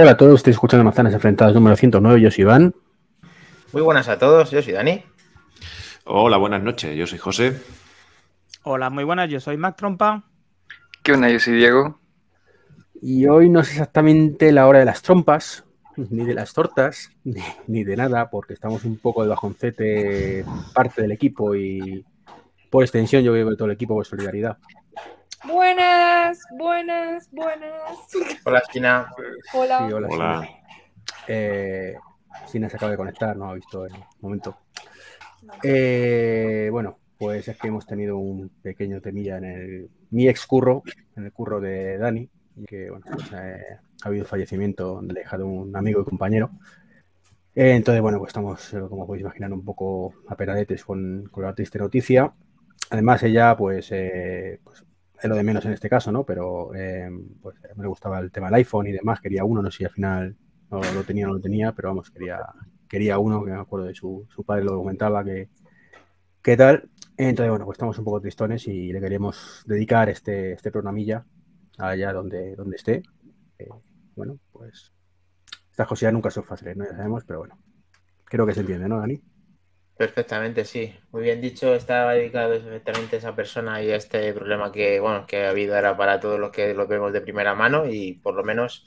Hola a todos, estoy escuchando Manzanas Enfrentadas número 109, yo soy Iván. Muy buenas a todos, yo soy Dani. Hola, buenas noches, yo soy José. Hola, muy buenas, yo soy Mac Trompa. ¿Qué onda? Yo soy Diego. Y hoy no es exactamente la hora de las trompas, ni de las tortas, ni, de nada, porque estamos un poco de bajoncete parte del equipo y por extensión yo veo todo el equipo por solidaridad. Buenas, buenas, buenas. Hola, Sina. Hola. Sí, hola, Hola. Sina. Eh, Sina se acaba de conectar, no ha visto el momento. Eh, bueno, pues es que hemos tenido un pequeño temilla en el, mi ex curro, en el curro de Dani, y que bueno, pues, eh, ha habido fallecimiento de la hija de un amigo y compañero. Eh, entonces, bueno, pues estamos, eh, como podéis imaginar, un poco aperadetes con, con la triste noticia. Además, ella, pues, eh, pues lo de menos en este caso, ¿no? Pero eh, pues, me gustaba el tema del iPhone y demás, quería uno, no sé si al final no lo tenía o no lo tenía, pero vamos, quería, quería uno, que me acuerdo de su, su padre lo comentaba, que qué tal. Entonces, bueno, pues estamos un poco tristones y le queremos dedicar este, este programilla allá donde, donde esté. Eh, bueno, pues estas cosas nunca son fáciles, ¿no? Ya sabemos, pero bueno, creo que se entiende, ¿no, Dani? Perfectamente, sí. Muy bien dicho, estaba dedicado perfectamente a esa persona y a este problema que, bueno, que ha habido ahora para todos los que lo vemos de primera mano y por lo menos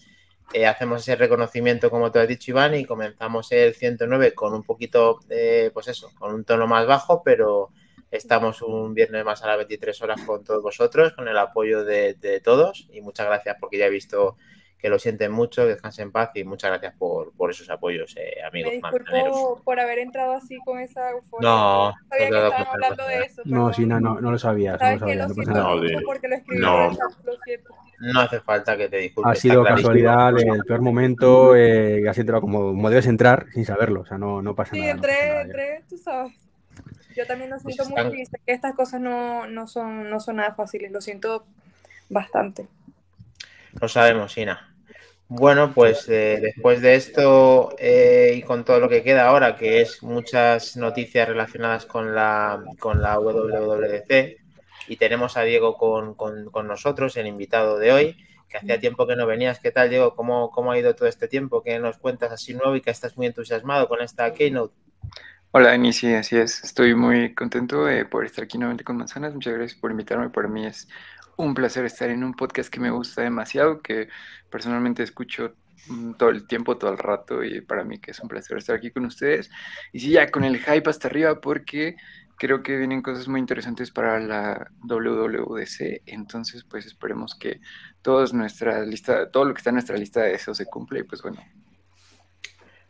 eh, hacemos ese reconocimiento, como te has dicho, Iván, y comenzamos el 109 con un poquito, eh, pues eso, con un tono más bajo, pero estamos un viernes más a las 23 horas con todos vosotros, con el apoyo de todos y muchas gracias porque ya he visto que lo sienten mucho, que descansen en paz y muchas gracias por, por esos apoyos, eh, amigos Me disculpo por haber entrado así con esa euforia. No, sabía que no te estaban hablando no de eso. No, sí, no, no, no lo sabías, no Sabes que sabías, lo no siento. No, porque lo escribí no. en el chat, lo siento. No hace falta que te disculpes. Ha sido casualidad del peor momento, eh, que has entrado como, como debes entrar sin saberlo, o sea, no, no pasa Sí, nada. no pasa entré, nada, entré, tú sabes. Yo también lo Pues siento están- mucho y sé que estas cosas no, no, son, no son nada fáciles, lo siento bastante. Lo sabemos, Ina. Bueno, pues eh, después de esto eh, y con todo lo que queda ahora, que es muchas noticias relacionadas con la, con la WWDC, y tenemos a Diego con, con- con nosotros, el invitado de hoy, que hacía tiempo que no venías. ¿Qué tal, Diego? ¿Cómo, cómo ha ido todo este tiempo? ¿Qué nos cuentas así nuevo y que estás muy entusiasmado con esta keynote? Hola, Dani, sí, así es. Estoy muy contento de poder estar aquí nuevamente con Manzanas. Muchas gracias por invitarme. Para mí es un placer estar en un podcast que me gusta demasiado, que personalmente escucho mm, todo el tiempo, todo el rato, y para mí que es un placer estar aquí con ustedes. Y sí, ya con el hype hasta arriba, porque creo que vienen cosas muy interesantes para la WWDC. Entonces, pues esperemos que todos nuestra lista, todo lo que está en nuestra lista de deseos se cumpla. Y pues bueno,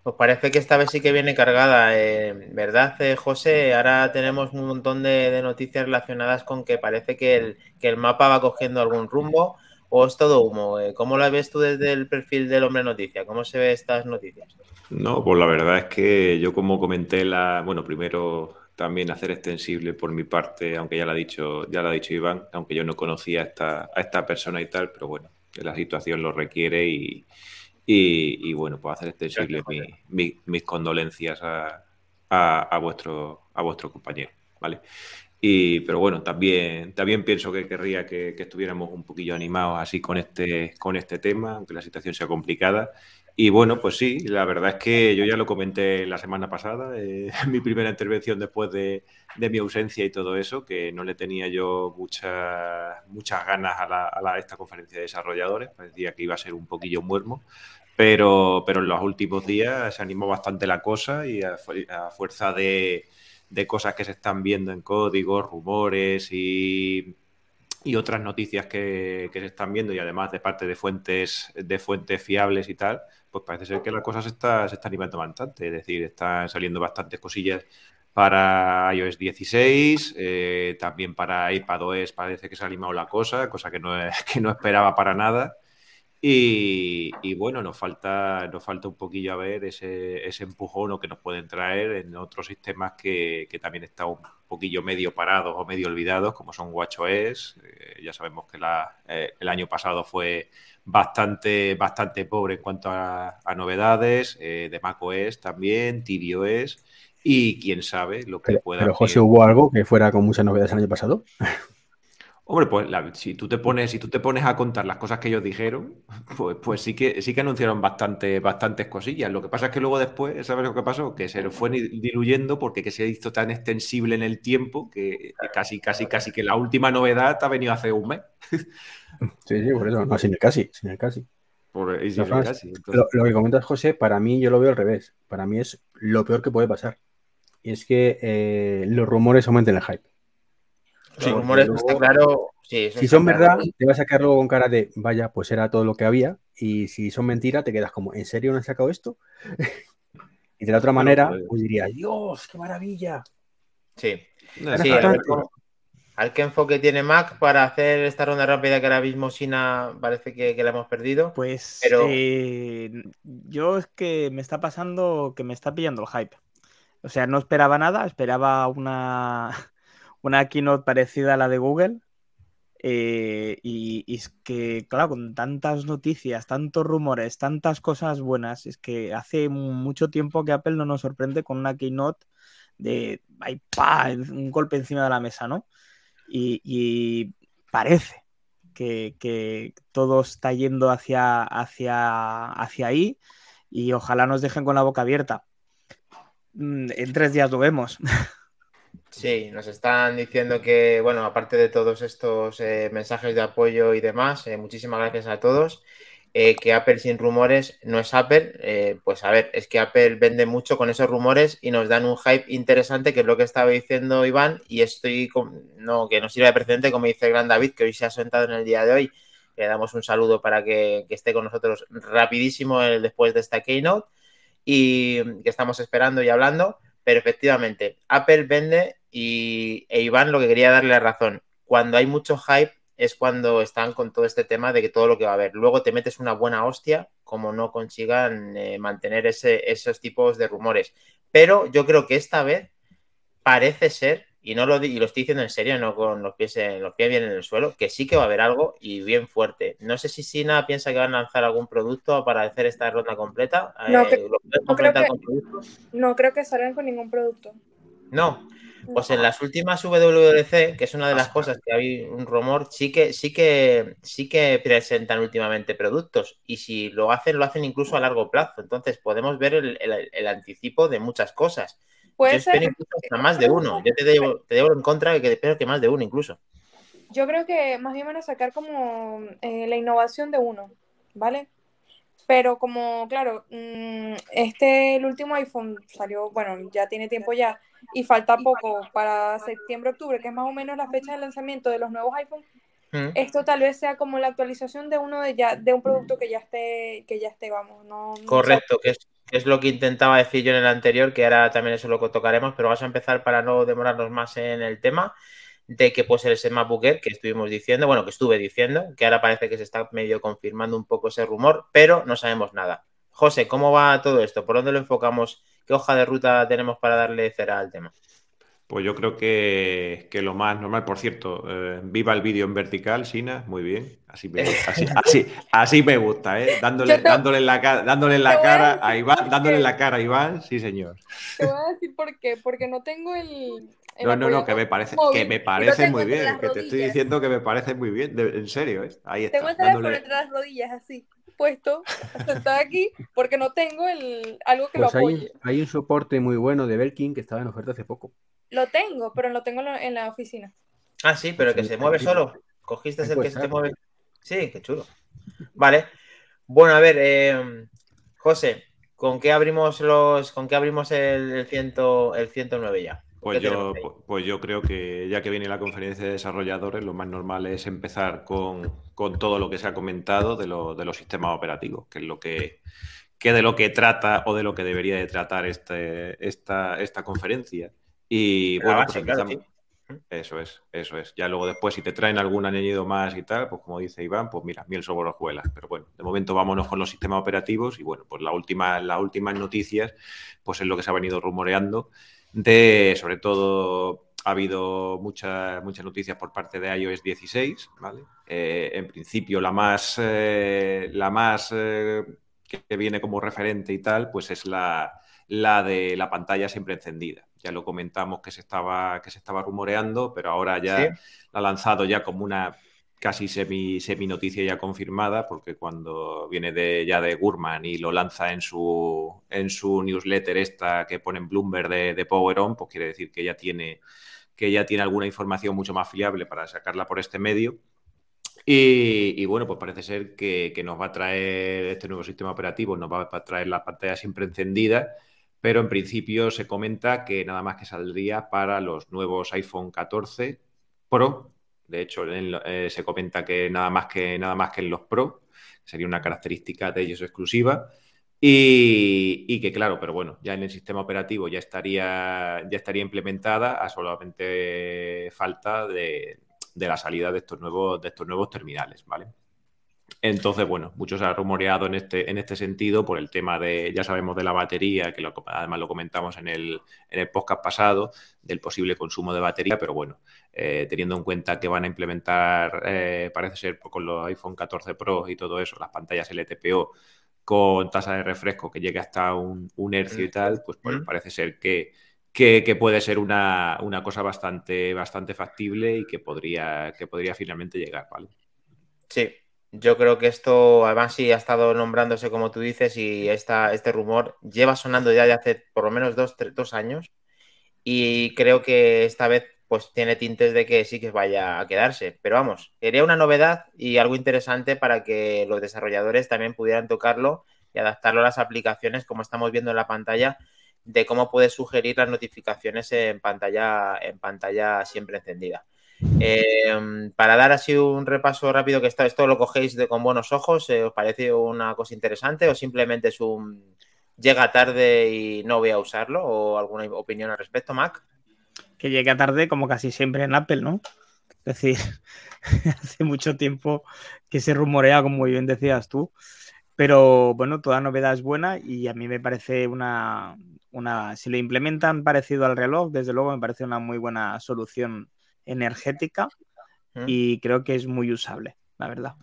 Pues parece que esta vez sí que viene cargada, eh, ¿verdad, eh, José? Ahora tenemos un montón de, noticias relacionadas con que parece que el, que el mapa va cogiendo algún rumbo o es todo humo. Eh, ¿Cómo lo ves tú desde el perfil del hombre noticia? ¿Cómo se ve estas noticias? No, pues la verdad es que yo como comenté la, bueno, primero también hacer extensible por mi parte, aunque ya lo ha dicho, ya lo ha dicho Iván, aunque yo no conocía a esta, a esta persona y tal, pero bueno, la situación lo requiere y, y, y, bueno, pues hacer mi, mi, mis condolencias a, a, a, vuestro, a vuestro compañero, ¿vale? Y, pero bueno, también, también pienso que querría que, que, estuviéramos un poquillo animados así con este, con este tema, aunque la situación sea complicada. Y bueno, pues sí, la verdad es que yo ya lo comenté la semana pasada, eh, mi primera intervención después de, de, mi ausencia y todo eso, que no le tenía yo muchas muchas ganas a, la, a la, esta conferencia de desarrolladores, parecía que iba a ser un poquillo muermo, pero, pero en los últimos días se animó bastante la cosa y a, a fuerza de, de, cosas que se están viendo en código, rumores y, y otras noticias que, que, se están viendo y además de parte de fuentes, de fuentes fiables y tal, pues parece ser que la cosa se está, se está animando bastante. Es decir, están saliendo bastantes cosillas para iOS 16, eh, también para iPadOS parece que se ha animado la cosa, cosa que no, que no esperaba para nada. Y, y, bueno, nos falta, nos falta un poquillo a ver ese, ese empujón o que nos pueden traer en otros sistemas que, que, también están un poquillo medio parados o medio olvidados, como son WatchOS. Eh, ya sabemos que la, eh, el año pasado fue bastante, bastante pobre en cuanto a, a novedades, eh, de macOS también, tvOS. Y quién sabe lo que pero, pueda. Pero, José, ¿hubo algo que fuera con muchas novedades el año pasado? Hombre, pues si, tú te pones, si tú te pones a contar las cosas que ellos dijeron, pues, pues sí, que, sí que anunciaron bastante, bastantes cosillas. Lo que pasa es que luego después, ¿sabes lo que pasó? Que se fue diluyendo porque que se hizo tan extensible en el tiempo que casi, casi, casi que la última novedad ha venido hace un mes. Sí, sí, por eso, no, sin el casi, sin el casi. Por, sin el casi lo, lo, que comentas, José, para mí yo lo veo al revés. Para mí es lo peor que puede pasar. Y es que eh, los rumores aumenten el hype. Los rumores está claro. si son verdad, te vas a sacar luego con cara de vaya, pues era todo lo que había. Y si son mentira, te quedas como, ¿en serio no han sacado esto? y de la otra manera, pues, pues diría, Dios, qué maravilla. Sí. sí al qué enfoque tiene Mac para hacer esta ronda rápida que ahora mismo Sina parece que, la hemos perdido. Pues pero... Eh, yo es que me está pasando que me está pillando el hype. O sea, no esperaba nada, esperaba una, una keynote parecida a la de Google. Eh, y, es que, claro, con tantas noticias, tantos rumores, tantas cosas buenas, es que hace mucho tiempo que Apple no nos sorprende con una keynote de ay, un golpe encima de la mesa, ¿no? Y, parece que, todo está yendo hacia, hacia, hacia ahí y ojalá nos dejen con la boca abierta. Mm, en tres días lo vemos. Sí, nos están diciendo que, bueno, aparte de todos estos eh, mensajes de apoyo y demás, eh, muchísimas gracias a todos. Eh, que Apple sin rumores no es Apple. pues a ver, es que Apple vende mucho con esos rumores y nos dan un hype interesante, que es lo que estaba diciendo Iván, y estoy, con, no, que nos sirva de precedente, como dice el gran David, que hoy se ha sentado en el día de hoy. Le damos un saludo para que, que esté con nosotros rapidísimo después de esta keynote y que estamos esperando y hablando. Pero efectivamente, Apple vende y e Iván lo que quería darle la razón. Cuando hay mucho hype es cuando están con todo este tema de que todo lo que va a haber. Luego te metes una buena hostia como no consigan eh, mantener ese, esos tipos de rumores. Pero yo creo que esta vez parece ser, y no lo, y lo estoy diciendo en serio, no con los pies, en, los pies bien en el suelo, que sí que va a haber algo y bien fuerte. No sé si Sina piensa que van a lanzar algún producto para hacer esta ronda completa. No, eh, creo, que, no creo que salgan con ningún producto. No, pues en las últimas WWDC, que es una de las cosas que hay un rumor, sí que, sí que, sí que presentan últimamente productos. Y si lo hacen, lo hacen incluso a largo plazo. Entonces podemos ver el, anticipo de muchas cosas. Puede Yo ser... hasta más de uno. Yo te debo, te en contra de que espero que más de uno incluso. Yo creo que más bien van a sacar como eh, la innovación de uno, ¿vale? Pero como, claro, mm, este, el último iPhone salió, bueno, ya tiene tiempo ya, y falta poco para septiembre, octubre, que es más o menos la fecha de lanzamiento de los nuevos iPhones, mm. esto tal vez sea como la actualización de uno de ya, de un producto que ya esté, que ya esté, vamos, no. Correcto, que es, es lo que intentaba decir yo en el anterior, que ahora también eso lo tocaremos, pero vamos a empezar para no demorarnos más en el tema de que puede ser ese MacBook que estuvimos diciendo, bueno, que estuve diciendo, que ahora parece que se está medio confirmando un poco ese rumor, pero no sabemos nada. José, ¿cómo va todo esto? ¿Por dónde lo enfocamos? ¿Qué hoja de ruta tenemos para darle cera al tema? Pues yo creo que, lo más normal, por cierto, eh, viva el vídeo en vertical, Sina, muy bien. Así me, así, me gusta, ¿eh? Dándole, dándole la, dándole la cara a Iván, dándole la cara a Iván, sí señor. Te voy a decir por qué, porque no tengo el. no, no, no, que me parece, que me parece muy bien, que te estoy diciendo que me parece muy bien, en serio, ¿eh? Ahí está. Tengo el teléfono entre las rodillas, así puesto, sentada aquí, porque no tengo el, algo que lo pues apoye. Hay, hay, un soporte muy bueno de Belkin que estaba en oferta hace poco. Lo tengo, pero lo tengo en la oficina. Ah, sí, pero que se mueve solo. Cogiste el que se mueve. Sí, qué chulo. Vale. Bueno, a ver, eh, José, ¿con qué abrimos los, con qué abrimos el, el, ciento, el 109 ya? Pues yo, pues yo creo que ya que viene la conferencia de desarrolladores, lo más normal es empezar con, todo lo que se ha comentado de, de, los sistemas operativos, que es lo que, que, de lo que trata o de lo que debería de tratar este, esta, esta conferencia. Y bueno, pues. Eso es, eso es. Ya luego después, si te traen algún añadido más y tal, pues como dice Iván, pues mira, miel sobre hojuelas. Pero bueno, de momento vámonos con los sistemas operativos y bueno, pues la última, las últimas noticias, pues es lo que se ha venido rumoreando de, sobre todo, ha habido muchas muchas noticias por parte de iOS 16, ¿vale? Eh, en principio, la más, eh, la más eh, que viene como referente y tal, pues es la, la de la pantalla siempre encendida. Ya lo comentamos que se estaba, que se estaba rumoreando, pero ahora ya la ha lanzado ya como una casi semi, semi noticia ya confirmada, porque cuando viene de, ya de Gurman y lo lanza en su, en su newsletter esta que pone en Bloomberg de, de Power On, pues quiere decir que ya tiene que ya tiene alguna información mucho más fiable para sacarla por este medio. Y, bueno, pues parece ser que, nos va a traer este nuevo sistema operativo, nos va a traer la pantalla siempre encendida, pero en principio se comenta que nada más que saldría para los nuevos iPhone 14 Pro. De hecho, eh, se comenta que nada más que nada más que en los Pro, sería una característica de ellos exclusiva. Y, que claro, pero bueno, ya en el sistema operativo ya estaría, ya estaría implementada a solamente falta de, la salida de estos nuevos, de estos nuevos terminales, ¿vale? Entonces, bueno, muchos se ha rumoreado en este, en este sentido por el tema de, ya sabemos de la batería, que además lo comentamos en el, en el podcast pasado, del posible consumo de batería, pero bueno, eh, teniendo en cuenta que van a implementar, eh, parece ser con los iPhone 14 Pro y todo eso, las pantallas LTPO con tasa de refresco que llegue hasta un, hercio y mm. tal, pues parece ser que, que, puede ser una, cosa bastante, bastante factible y que podría, que podría finalmente llegar, ¿vale? Sí, yo creo que esto, además, sí ha estado nombrándose como tú dices y esta, este rumor lleva sonando ya de hace por lo menos dos, dos años y creo que esta vez pues tiene tintes de que sí que vaya a quedarse. Pero vamos, sería una novedad y algo interesante para que los desarrolladores también pudieran tocarlo y adaptarlo a las aplicaciones, como estamos viendo en la pantalla, de cómo puede sugerir las notificaciones en pantalla, en pantalla siempre encendida. Em, para dar así un repaso rápido, que esto, esto lo cogéis con buenos ojos, eh, ¿os parece una cosa interesante o simplemente es un llega tarde y no voy a usarlo? ¿O alguna opinión al respecto, Mac? que llega tarde como casi siempre en Apple, ¿no? Es decir, hace mucho tiempo que se rumorea, como bien decías tú, pero bueno, toda novedad es buena y a mí me parece una, una, si lo implementan parecido al reloj, desde luego me parece una muy buena solución energética mm. y creo que es muy usable, la verdad.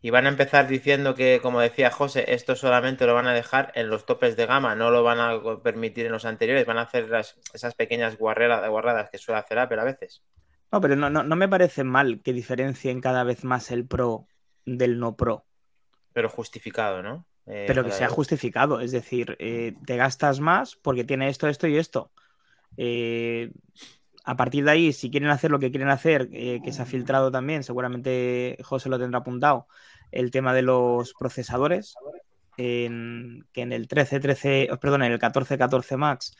Y van a empezar diciendo que, como decía José, esto solamente lo van a dejar en los topes de gama, no lo van a permitir en los anteriores, van a hacer esas pequeñas guarreras, guarradas que suele hacer Apple a veces. No, pero no, no, me parece mal que diferencien cada vez más el Pro del no Pro. Pero justificado, ¿no? Eh, pero que sea justificado, es decir, eh, te gastas más porque tiene esto, esto y esto. Eh, a partir de ahí, si quieren hacer lo que quieren hacer, que se ha filtrado también, seguramente José lo tendrá apuntado, el tema de los procesadores, en, que en el 1313, perdón, en el 1414 Max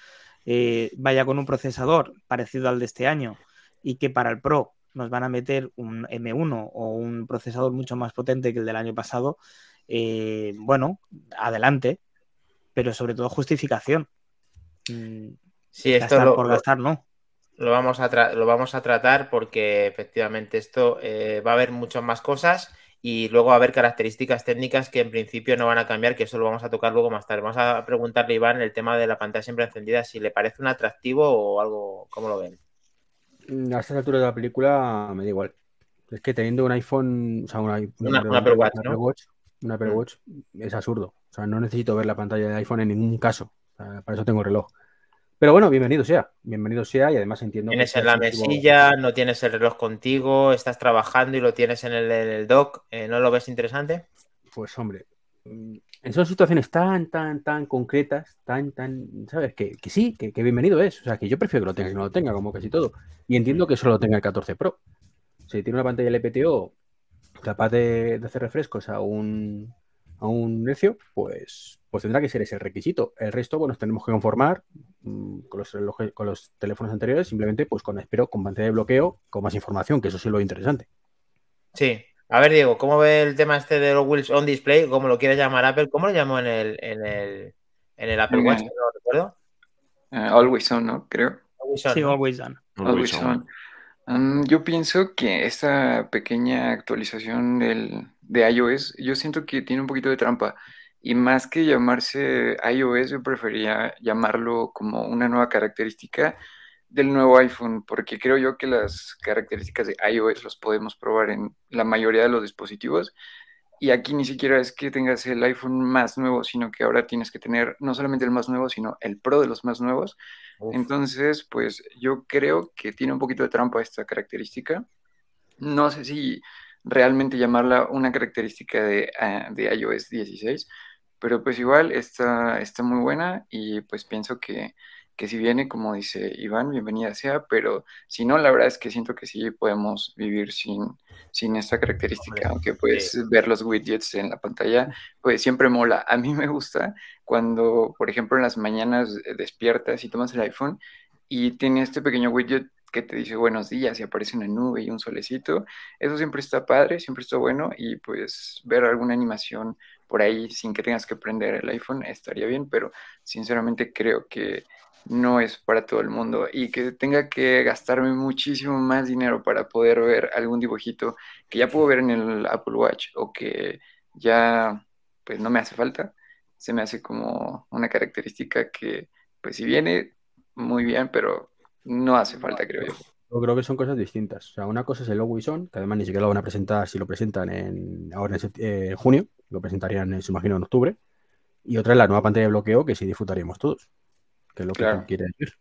eh, vaya con un procesador parecido al de este año y que para el Pro nos van a meter un M1 o un procesador mucho más potente que el del año pasado, eh, bueno, adelante, pero sobre todo justificación. Mm, sí, esto por gastar, no. Lo vamos, a lo vamos a tratar porque efectivamente esto eh, va a haber muchas más cosas y luego a haber características técnicas que en principio no van a cambiar, que eso lo vamos a tocar luego más tarde. Vamos a preguntarle a Iván el tema de la pantalla siempre encendida, si le parece un atractivo o algo, ¿cómo lo ven? A estas alturas de la película me da igual. Es que teniendo un iPhone, o sea, una, Apple Watch, una Apple Watch es absurdo. O sea, no necesito ver la pantalla de iPhone en ningún caso. para eso tengo reloj. Pero bueno, bienvenido sea, bienvenido sea y además entiendo. Tienes en la mesilla, no tienes el reloj contigo, estás trabajando y lo tienes en el, dock, eh, ¿no lo ves interesante? Pues hombre, mm, en son situaciones tan, tan, tan concretas, tan, tan, ¿sabes? Que, sí, que, bienvenido es. O sea, que yo prefiero que lo tenga que no lo tenga, como casi todo. Y entiendo que solo tenga el 14 Pro. Si tiene una pantalla LPTO capaz de, de hacer refrescos a un, a un necio, pues, pues tendrá que ser ese requisito. El resto, bueno, nos tenemos que conformar mm, con, los con los teléfonos anteriores, simplemente pues con, espero, con pantalla de bloqueo, con más información, que eso sí es lo interesante. Sí. A ver, Diego, ¿cómo ve el tema este de los Wheels on Display? ¿Cómo lo quieres llamar Apple? ¿Cómo lo llamó en el, en el, en el Apple Watch? No lo recuerdo. Uh, always on, ¿no? Creo. sí, always on. Always, on. Um, yo pienso que esta pequeña actualización del, de iOS, yo siento que tiene un poquito de trampa. Y más que llamarse iOS, yo prefería llamarlo como una nueva característica del nuevo iPhone, porque creo yo que las características de iOS las podemos probar en la mayoría de los dispositivos. Y aquí ni siquiera es que tengas el iPhone más nuevo, sino que ahora tienes que tener no solamente el más nuevo, sino el Pro de los más nuevos. Entonces, pues yo creo que tiene un poquito de trampa esta característica. No sé si realmente llamarla una característica de, ah, de iOS 16, pero pues igual está, está muy buena y pues pienso que, que si viene, como dice Iván, bienvenida sea, pero si no, la verdad es que siento que sí podemos vivir sin, sin esta característica, aunque pues ver los widgets en la pantalla, pues siempre mola. A mí me gusta cuando, por ejemplo, en las mañanas despiertas y tomas el iPhone y tiene este pequeño widget que te dice buenos días y aparece una nube y un solecito. Eso siempre está padre, siempre está bueno y pues ver alguna animación por ahí sin que tengas que prender el iPhone estaría bien, pero sinceramente creo que no es para todo el mundo y que tenga que gastarme muchísimo más dinero para poder ver algún dibujito que ya puedo ver en el Apple Watch o que ya pues no me hace falta, se me hace como una característica que pues si viene muy bien, pero no hace falta, creo yo. Yo creo que son cosas distintas. O sea, una cosa es el Always On, que además ni siquiera lo van a presentar si lo presentan en, ahora en eh, junio, lo presentarían, se imagino, en octubre. Y otra es la nueva pantalla de bloqueo que sí disfrutaríamos todos, que es lo que quiere decir.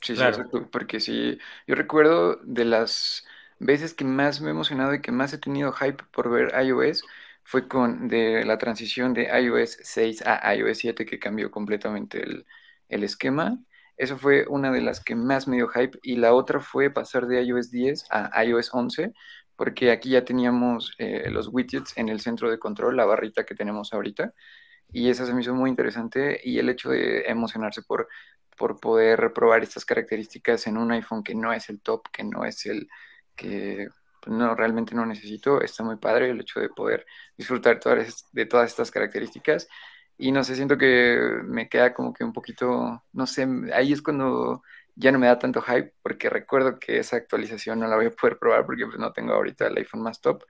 Sí, sí, exacto. Porque sí, yo recuerdo de las veces que más me he emocionado y que más he tenido hype por ver iOS fue con de la transición de iOS 6 a iOS 7 que cambió completamente el, el esquema eso fue una de las que más me dio hype. Y la otra fue pasar de iOS 10 a iOS 11, porque aquí ya teníamos eh, los widgets en el centro de control, la barrita que tenemos ahorita. Y esa se me hizo muy interesante. Y el hecho de emocionarse por, por poder probar estas características en un iPhone que no es el top, que no es el que no realmente no necesito, está muy padre el hecho de poder disfrutar todas, de todas estas características y no sé, siento que me queda como que un poquito, no sé, ahí es cuando ya no me da tanto hype, porque recuerdo que esa actualización no la voy a poder probar porque pues, no tengo ahorita el iPhone más top,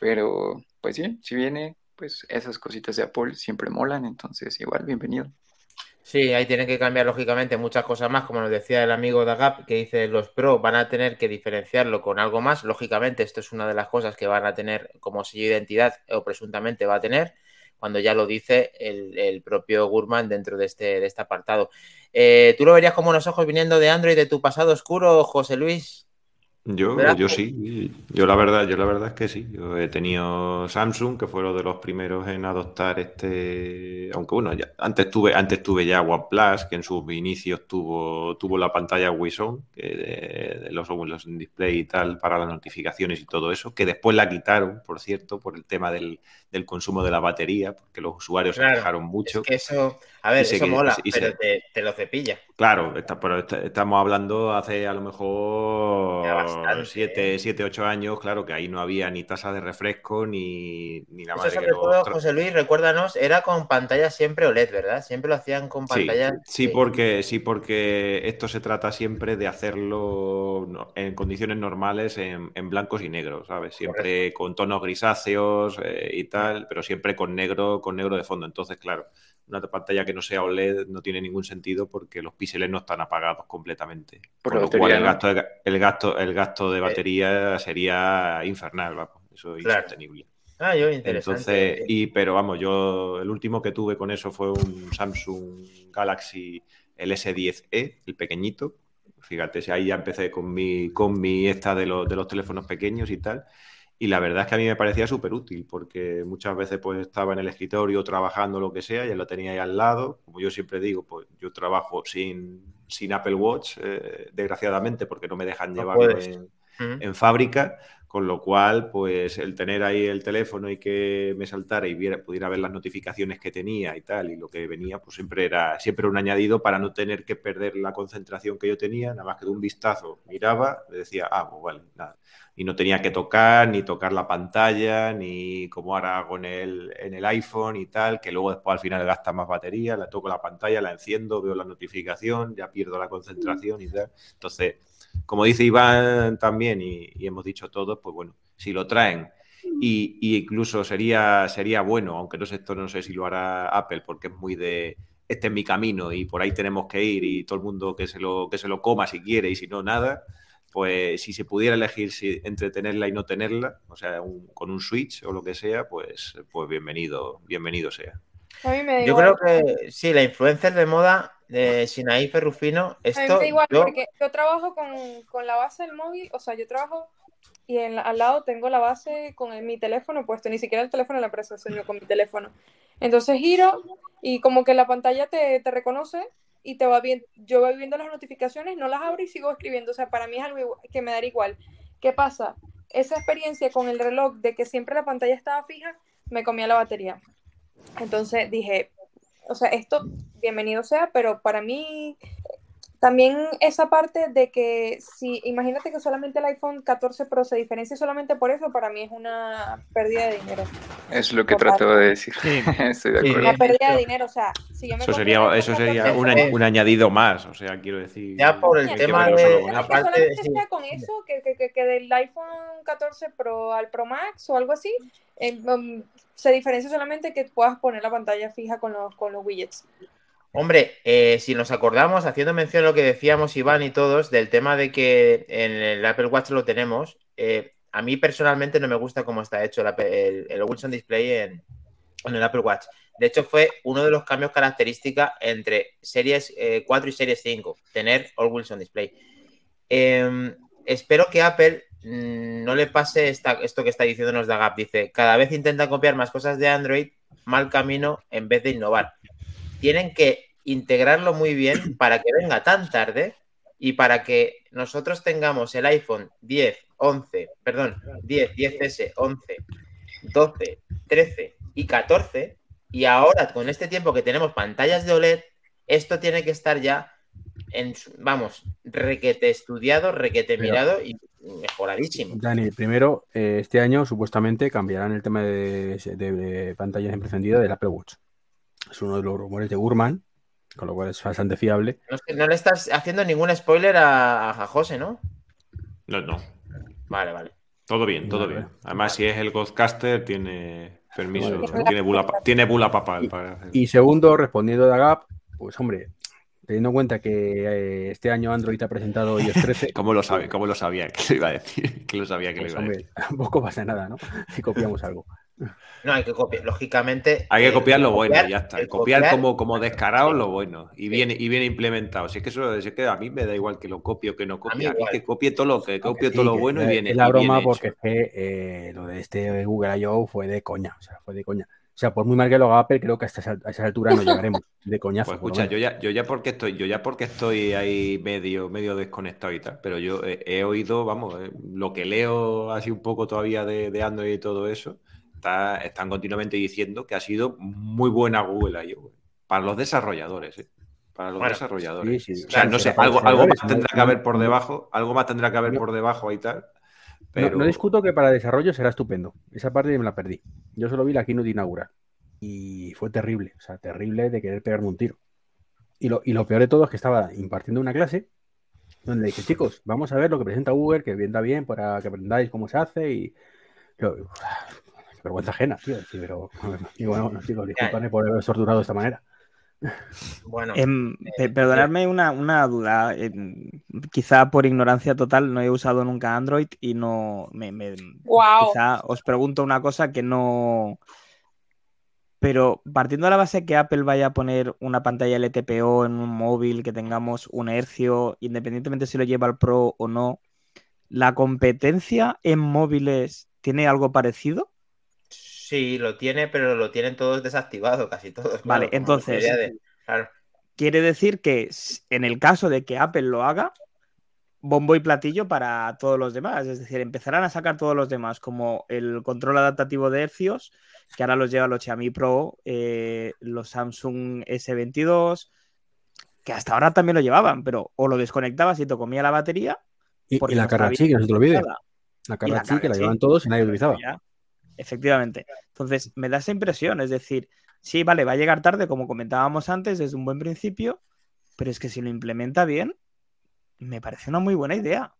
pero pues sí, si viene, pues esas cositas de Apple siempre molan, entonces igual, bienvenido. Sí, ahí tienen que cambiar lógicamente muchas cosas más, como nos decía el amigo Dagap, que dice los Pro van a tener que diferenciarlo con algo más. Lógicamente, esto es una de las cosas que van a tener como sello de identidad o presuntamente va a tener cuando ya lo dice el, propio Gurman dentro de este, de este apartado. Eh, ¿Tú lo verías como unos ojos viniendo de Android de tu pasado oscuro, José Luis? Yo, yo sí, yo la verdad, yo la verdad es que sí. Yo he tenido Samsung, que fue uno de los primeros en adoptar este, aunque bueno, ya, antes tuve, antes tuve ya OnePlus, que en sus inicios tuvo, tuvo la pantalla Wison, de, los en display y tal, para las notificaciones y todo eso, que después la quitaron, por cierto, por el tema del, consumo de la batería, porque los usuarios se quejaron mucho. que eso, a ver, eso mola, pero te, lo cepilla. Claro, pero estamos hablando hace a lo mejor 7, 7, 8 años, claro, que ahí no había ni tasa de refresco ni, ni nada más. Eso sobre todo, José Luis, recuérdanos, era con pantalla siempre OLED, ¿verdad? Siempre lo hacían con pantalla. Sí, porque, sí, porque esto se trata siempre de hacerlo en condiciones normales en, blancos y negros, ¿sabes? Siempre con tonos grisáceos eh, y tal, pero siempre con negro, con negro de fondo. Entonces, claro una pantalla que no sea OLED no tiene ningún sentido porque los píxeles no están apagados completamente. Por lo cual el, gasto de, el, gasto, el gasto de eh. batería sería infernal, vamos, eso es insostenible. Ah, yo interesante. Entonces, y, pero vamos, yo el último que tuve con eso fue un Samsung Galaxy el S10e, el pequeñito. Fíjate, ahí ya empecé con mi, con mi esta de los, de los teléfonos pequeños y tal. Y la verdad es que a mí me parecía súper útil porque muchas veces pues estaba en el escritorio trabajando lo que sea, ya lo tenía ahí al lado. Como yo siempre digo, pues yo trabajo sin, sin Apple Watch, eh, desgraciadamente, porque no me dejan llevarlo en, fábrica. Con lo cual, pues el tener ahí el teléfono y que me saltara y viera, pudiera ver las notificaciones que tenía y tal, y lo que venía, pues siempre era siempre un añadido para no tener que perder la concentración que yo tenía, nada más que de un vistazo miraba, le decía, ah, pues vale, nada y no tenía que tocar, ni tocar la pantalla, ni como ahora hago en el, en el iPhone y tal, que luego después al final gasta más batería, la toco la pantalla, la enciendo, veo la notificación, ya pierdo la concentración y tal. Entonces, como dice Iván también, y, hemos dicho todos, pues bueno, si lo traen y, incluso sería, sería bueno, aunque no sé, esto no sé si lo hará Apple, porque es muy de este es mi camino y por ahí tenemos que ir y todo el mundo que se lo, que se lo coma si quiere y si no, nada pues si se pudiera elegir si, entre tenerla y no tenerla, o sea, un- con un Switch o lo que sea, pues, pues bienvenido, bienvenido sea. A mí me da Yo igual. creo que sí, la influencer de moda de Sinaí Ferrufino, A mí me esto da igual yo- porque yo trabajo con, con la base del móvil, o sea, yo trabajo y en al lado tengo la base con el- mi teléfono puesto, ni siquiera el teléfono de la empresa, sino con mi teléfono. Entonces giro y como que la pantalla te, te reconoce y te va bien. Yo voy viendo las notificaciones, no las abro y sigo escribiendo. O sea, para mí es algo que me daría igual. ¿Qué pasa? Esa experiencia con el reloj de que siempre la pantalla estaba fija, me comía la batería. Entonces dije, o sea, esto bienvenido sea, pero para mí también esa parte de que si imagínate que solamente el iPhone 14 Pro se diferencia solamente por eso, para mí es una pérdida de dinero. Es lo que trataba de decir. Sí. Estoy de Sí. acuerdo. Una pérdida de dinero, o sea, si yo me Eso sería, eso sería 14 un, un añadido más, o sea, quiero decir. Ya por el tema de- con Es eso. que solamente sí. sea con eso, que, que, que, que del iPhone 14 Pro al Pro Max o algo así, eh, um, se diferencia solamente que puedas poner la pantalla fija con los, con los widgets. Hombre, eh, si nos acordamos, haciendo mención a lo que decíamos Iván y todos, del tema de que en el Apple Watch lo tenemos, eh, a mí personalmente no me gusta cómo está hecho el, el- Wilson Display en, el Apple Watch. De hecho, fue uno de los cambios característicos entre Series eh, 4 y Series 5, tener All Wilson Display. Eh, espero que Apple mm, no le pase esta- esto que está diciéndonos Dagap. Dice, cada vez intenta copiar más cosas de Android, mal camino en vez de innovar tienen que integrarlo muy bien para que venga tan tarde y para que nosotros tengamos el iPhone 10, 11, perdón, 10, 10S, 11, 12, 13 y 14 y ahora con este tiempo que tenemos pantallas de OLED, esto tiene que estar ya en, vamos, requete estudiado, requete mirado y mejoradísimo. Dani, primero, eh, este año supuestamente cambiarán el tema de, de- de pantallas encendidas del Apple Watch. Es uno de los rumores de Gurman, con lo cual es bastante fiable. No, le estás haciendo ningún spoiler a, a José, ¿no? No, no. Vale, vale. Todo bien, todo Vale. bien. Además, si es el Godcaster, tiene permiso, Vale. tiene bula, pa- tiene bula papal para hacer. Y segundo, respondiendo a Gap, pues hombre, teniendo en cuenta que eh, este año Android ha presentado iOS 13, ¿Cómo lo sabe? ¿Cómo lo sabía que lo iba a decir? Que lo sabía que lo pues iba a decir. hombre, tampoco pasa nada, ¿no? Si copiamos algo. No, hay que copiar, lógicamente. Hay que eh, copiar lo bueno, copiar- ya está. Copiar, copiar- como, como descarado lo bueno. Y bien, y bien implementado. Si es que eso si es que a mí me da igual que lo copie o que no copie. mí A mí, que copie todo lo que copie Sí, todo lo bueno y viene. Es la broma porque es que eh, lo de este Google I.O. fue de coña. O sea, fue de coña. O sea, por muy mal que lo haga Apple, creo que a, esa altura no llegaremos. De coñazo. Pues escucha, yo ya, yo ya porque estoy, yo ya porque estoy ahí medio, medio desconectado y tal, pero yo he, he oído, vamos, eh, lo que leo así un poco todavía de, de Android y todo eso, está- están continuamente diciendo que ha sido muy buena Google I.O. para los desarrolladores, eh, para los Bueno, desarrolladores. Sí, sí. O sea, no sé, algo, algo más tendrá que haber por debajo, algo más tendrá que haber por debajo y tal. Pero no discuto que para desarrollo será estupendo. Esa parte me la perdí. Yo solo vi la keynote inaugural. Y fue terrible. O sea, terrible de querer pegarme un tiro. Y lo, y lo peor de todo es que estaba impartiendo una clase donde dije, chicos, vamos a ver lo que presenta Google, que vendrá bien para que aprendáis cómo se hace. Y. vergüenza ajena, tío. decir, pero, y bueno, bueno, chicos, disculpadme por haber torturado de esta manera. Bueno, Em, pe- perdonadme una, una duda. em, quizá por ignorancia total no he usado nunca Android y no me, me- ¡Wow! quizá os pregunto una cosa que no. Pero partiendo de la base que Apple vaya a poner una pantalla LTPO en un móvil, que tengamos un hercio, independientemente si lo lleva al Pro o no, ¿la competencia en móviles tiene algo parecido? Sí, lo tiene, pero lo tienen todos desactivados, casi todos. Vale, claro, entonces- mayoría de- claro. Quiere decir que en el caso de que Apple lo haga, bombo y platillo para todos los demás. Es decir, empezarán a sacar todos los demás, como el control adaptativo de hercios, que ahora los lleva los Xiaomi Pro, eh, los Samsung S22, que hasta ahora también lo llevaban, pero o lo desconectabas y te comía la batería. Y, y la Karachi, que no se te olvide. La Karachi, que la llevan todos y nadie utilizaba. Efectivamente. Entonces, me da esa impresión. Es decir, sí, vale, va a llegar tarde, como comentábamos antes, desde un buen principio, pero es que si lo implementa bien, me parece una muy buena idea.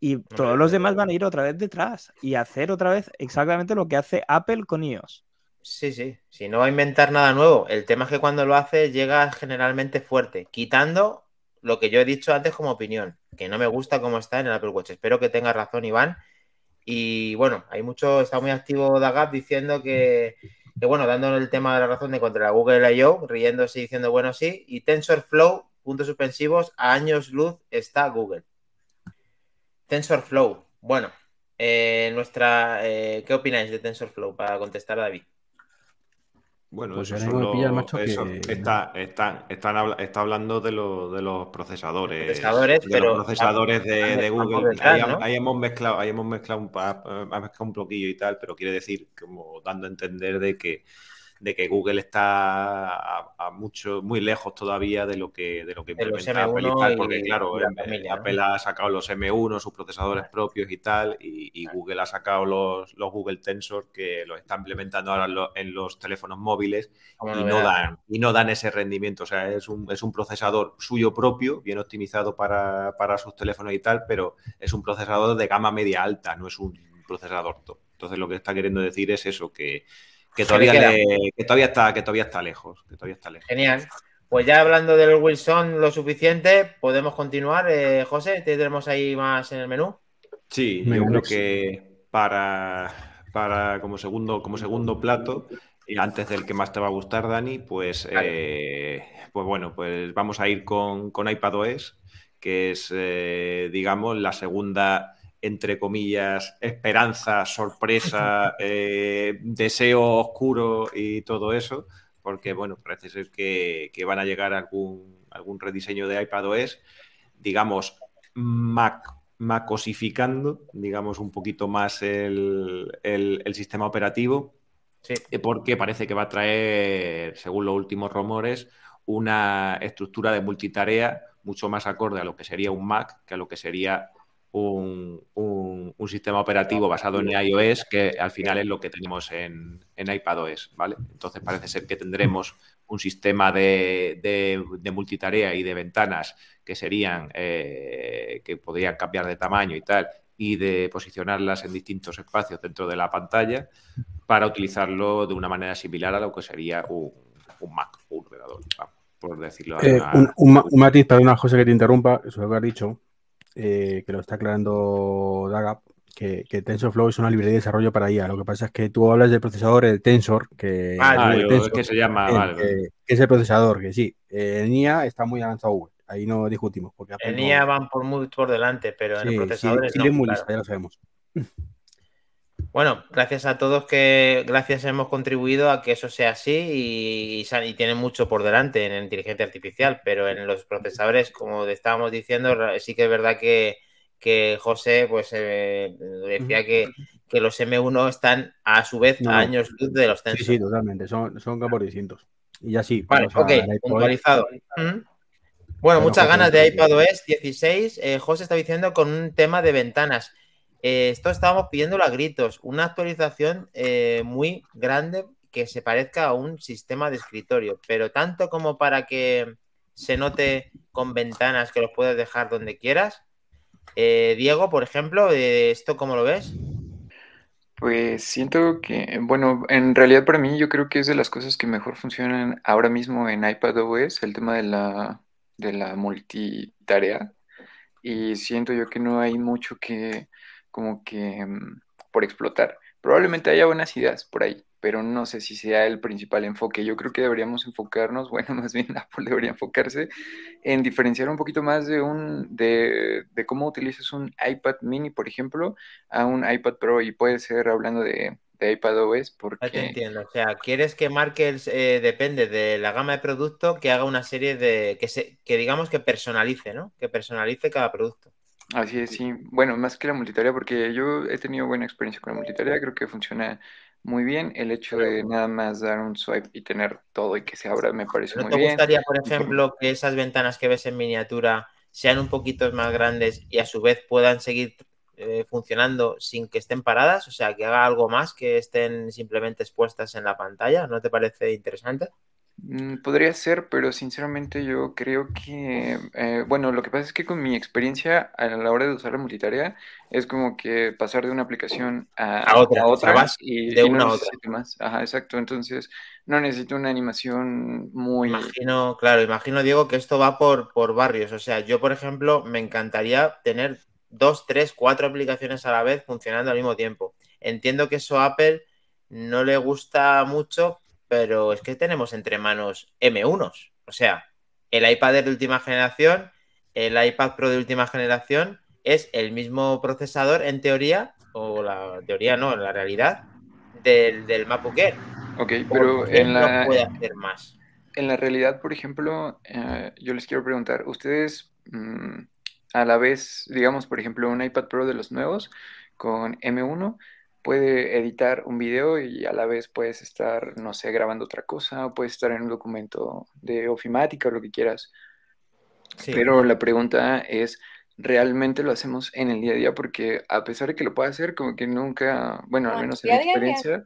Y todos los demás van a ir otra vez detrás y hacer otra vez exactamente lo que hace Apple con iOS. Sí, sí. Si no va a inventar nada nuevo, el tema es que cuando lo hace llega generalmente fuerte, quitando lo que yo he dicho antes como opinión. que no me gusta cómo está en el Apple Watch. Espero que tenga razón, Iván. Y bueno, hay mucho, está muy activo Dagap diciendo que, que bueno, dando el tema de la razón de contra la Google I.O., riéndose y diciendo, bueno, sí, y TensorFlow, puntos suspensivos, a años luz está Google. TensorFlow, bueno, eh, nuestra, eh, ¿qué opináis de TensorFlow para contestar a David? Bueno, Pues eso ahora son mismo me pilla el los- macho eso, que- está, está, están está hablando de, los de los procesadores. Procesadores, de pero- los procesadores de, de Google. detrás, ahí, ¿no? ahí hemos mezclado, ahí hemos mezclado un, mezclado un poquillo y tal, pero quiere decir, como dando a entender de que, de que Google está a, a mucho, muy lejos todavía de lo que, de lo que De implementa Apple y M1 tal, y- porque claro, y ¿no? Apple ha sacado los M1, sus procesadores propios y tal, y, y Google ha sacado los, los Google Tensor que los está implementando ahora en los, en los teléfonos móviles Como y no, dan, y no dan ese rendimiento. O sea, es un, es un procesador suyo propio, bien optimizado para, para sus teléfonos y tal, pero es un procesador de gama media alta, no es un procesador top. Entonces lo que está queriendo decir es eso, que, que todavía, le- que todavía está, que todavía está lejos. Que todavía está lejos. Genial. Pues ya hablando del Wilson lo suficiente, podemos continuar. Eh, José, ¿te tenemos ahí más en el menú? Sí, Venga, yo creo que para, para como segundo, como segundo plato, y antes del que más te va a gustar, Dani, pues, eh, pues bueno, pues vamos a ir con, con iPadOS, que es, eh, digamos, la segunda, entre comillas, esperanza, sorpresa, eh, deseo oscuro y todo eso, porque bueno, parece ser que, que van a llegar algún, algún rediseño de iPadOS, digamos, Mac macosificando, digamos, un poquito más el, el- el sistema operativo, Sí. eh, porque parece que va a traer, según los últimos rumores, una estructura de multitarea mucho más acorde a lo que sería un Mac que a lo que sería un, un- un sistema operativo basado en iOS, que al final es lo que tenemos en, en iPadOS, ¿vale? Entonces parece ser que tendremos un sistema de, de- de multitarea y de ventanas que serían, eh, que podrían cambiar de tamaño y tal, y de posicionarlas en distintos espacios dentro de la pantalla para utilizarlo de una manera similar a lo que sería un, un Mac, un ordenador, vamos, por decirlo Eh, un matiz, perdona, José, que te interrumpa, eso es lo que has dicho, eh, que lo está aclarando Daga, que, que TensorFlow es una librería de desarrollo para IA. Lo que pasa es que tú hablas del procesador, el Tensor, que, Ah, yo- Tensor, que se llama, eh, vale, que- que es el procesador, que sí. eh, en IA está muy avanzado Google, ahí no discutimos. Porque En no- IA van por muy por delante, pero en Sí, el procesador sí, muy lista, ya lo sabemos. Bueno, gracias a todos que gracias hemos contribuido a que eso sea así y, y y tienen mucho por delante en inteligencia artificial, pero en los procesadores, como estábamos diciendo, sí que es verdad que, que José pues eh, decía que, que los M1 están a su vez No, a años luz de los Sí, Tensor. sí, totalmente, son, son campos distintos. Y ya sí, Vale, ok, puntualizado. Mm. Bueno, muchas José, ganas de iPadOS 16. Eh, José está diciendo con un tema de ventanas. Eh, esto estábamos pidiéndolo a gritos. Una actualización eh, muy grande que se parezca a un sistema de escritorio, pero tanto como para que se note con ventanas que los puedes dejar donde quieras. Eh, Diego, por ejemplo, ¿esto cómo lo ves? Pues siento que, bueno, en realidad para mí yo creo que es de las cosas que mejor funcionan ahora mismo en iPadOS, el tema de la, de la multitarea. Y siento yo que no hay mucho que, como que, mm, por explotar. Probablemente haya buenas ideas por ahí, pero no sé si sea el principal enfoque. Yo creo que deberíamos enfocarnos, bueno, más bien Apple debería enfocarse en diferenciar un poquito más de un, de, de cómo utilizas un iPad mini, por ejemplo, a un iPad Pro y puede ser hablando de, de iPadOS Ya te porque entiendo. O sea, quieres que marque, eh, depende de la gama de producto, que haga una serie de, que, se, que digamos que personalice, ¿no? Que personalice cada producto. Así es, sí. Bueno, más que la multitarea, porque yo he tenido buena experiencia con la multitarea, creo que funciona muy bien. El hecho de nada más dar un swipe y tener todo y que se abra me parece ¿No muy te bien. gustaría, por ejemplo, que esas ventanas que ves en miniatura sean un poquito más grandes y a su vez puedan seguir eh, funcionando sin que estén paradas? O sea, que haga algo más que estén simplemente expuestas en la pantalla. ¿No te parece interesante? Mm, Podría ser, pero sinceramente yo creo que, eh, bueno, lo que pasa es que con mi experiencia a la hora de usar la multitarea es como que pasar de una aplicación a, A otra, a o sea, vas y, de y no una a otra. necesito más. Ajá, exacto. Entonces no necesito una animación muy... Imagino, claro, imagino, Diego, que esto va por, por barrios. O sea, yo, por ejemplo, me encantaría tener dos, tres, cuatro aplicaciones a la vez funcionando al mismo tiempo. Entiendo que eso a Apple no le gusta mucho, pero es que tenemos entre manos M1s. O sea, el iPad de última generación, el iPad Pro de última generación es el mismo procesador en teoría, o la teoría no, en la realidad, del, del MacBook Air. Ok, ¿Por pero en la, no puede hacer más? en la realidad, por ejemplo, eh, yo les quiero preguntar, ¿ustedes mm, a la vez, digamos, por ejemplo, un iPad Pro de los nuevos con M1 puede editar un video y a la vez puedes estar, no sé, grabando otra cosa, o puedes estar en un documento de ofimática o lo que quieras? Sí. Pero la pregunta es, ¿realmente lo hacemos en el día a día? Porque a pesar de que lo pueda hacer, como que nunca, bueno, al No, menos en mi día, experiencia,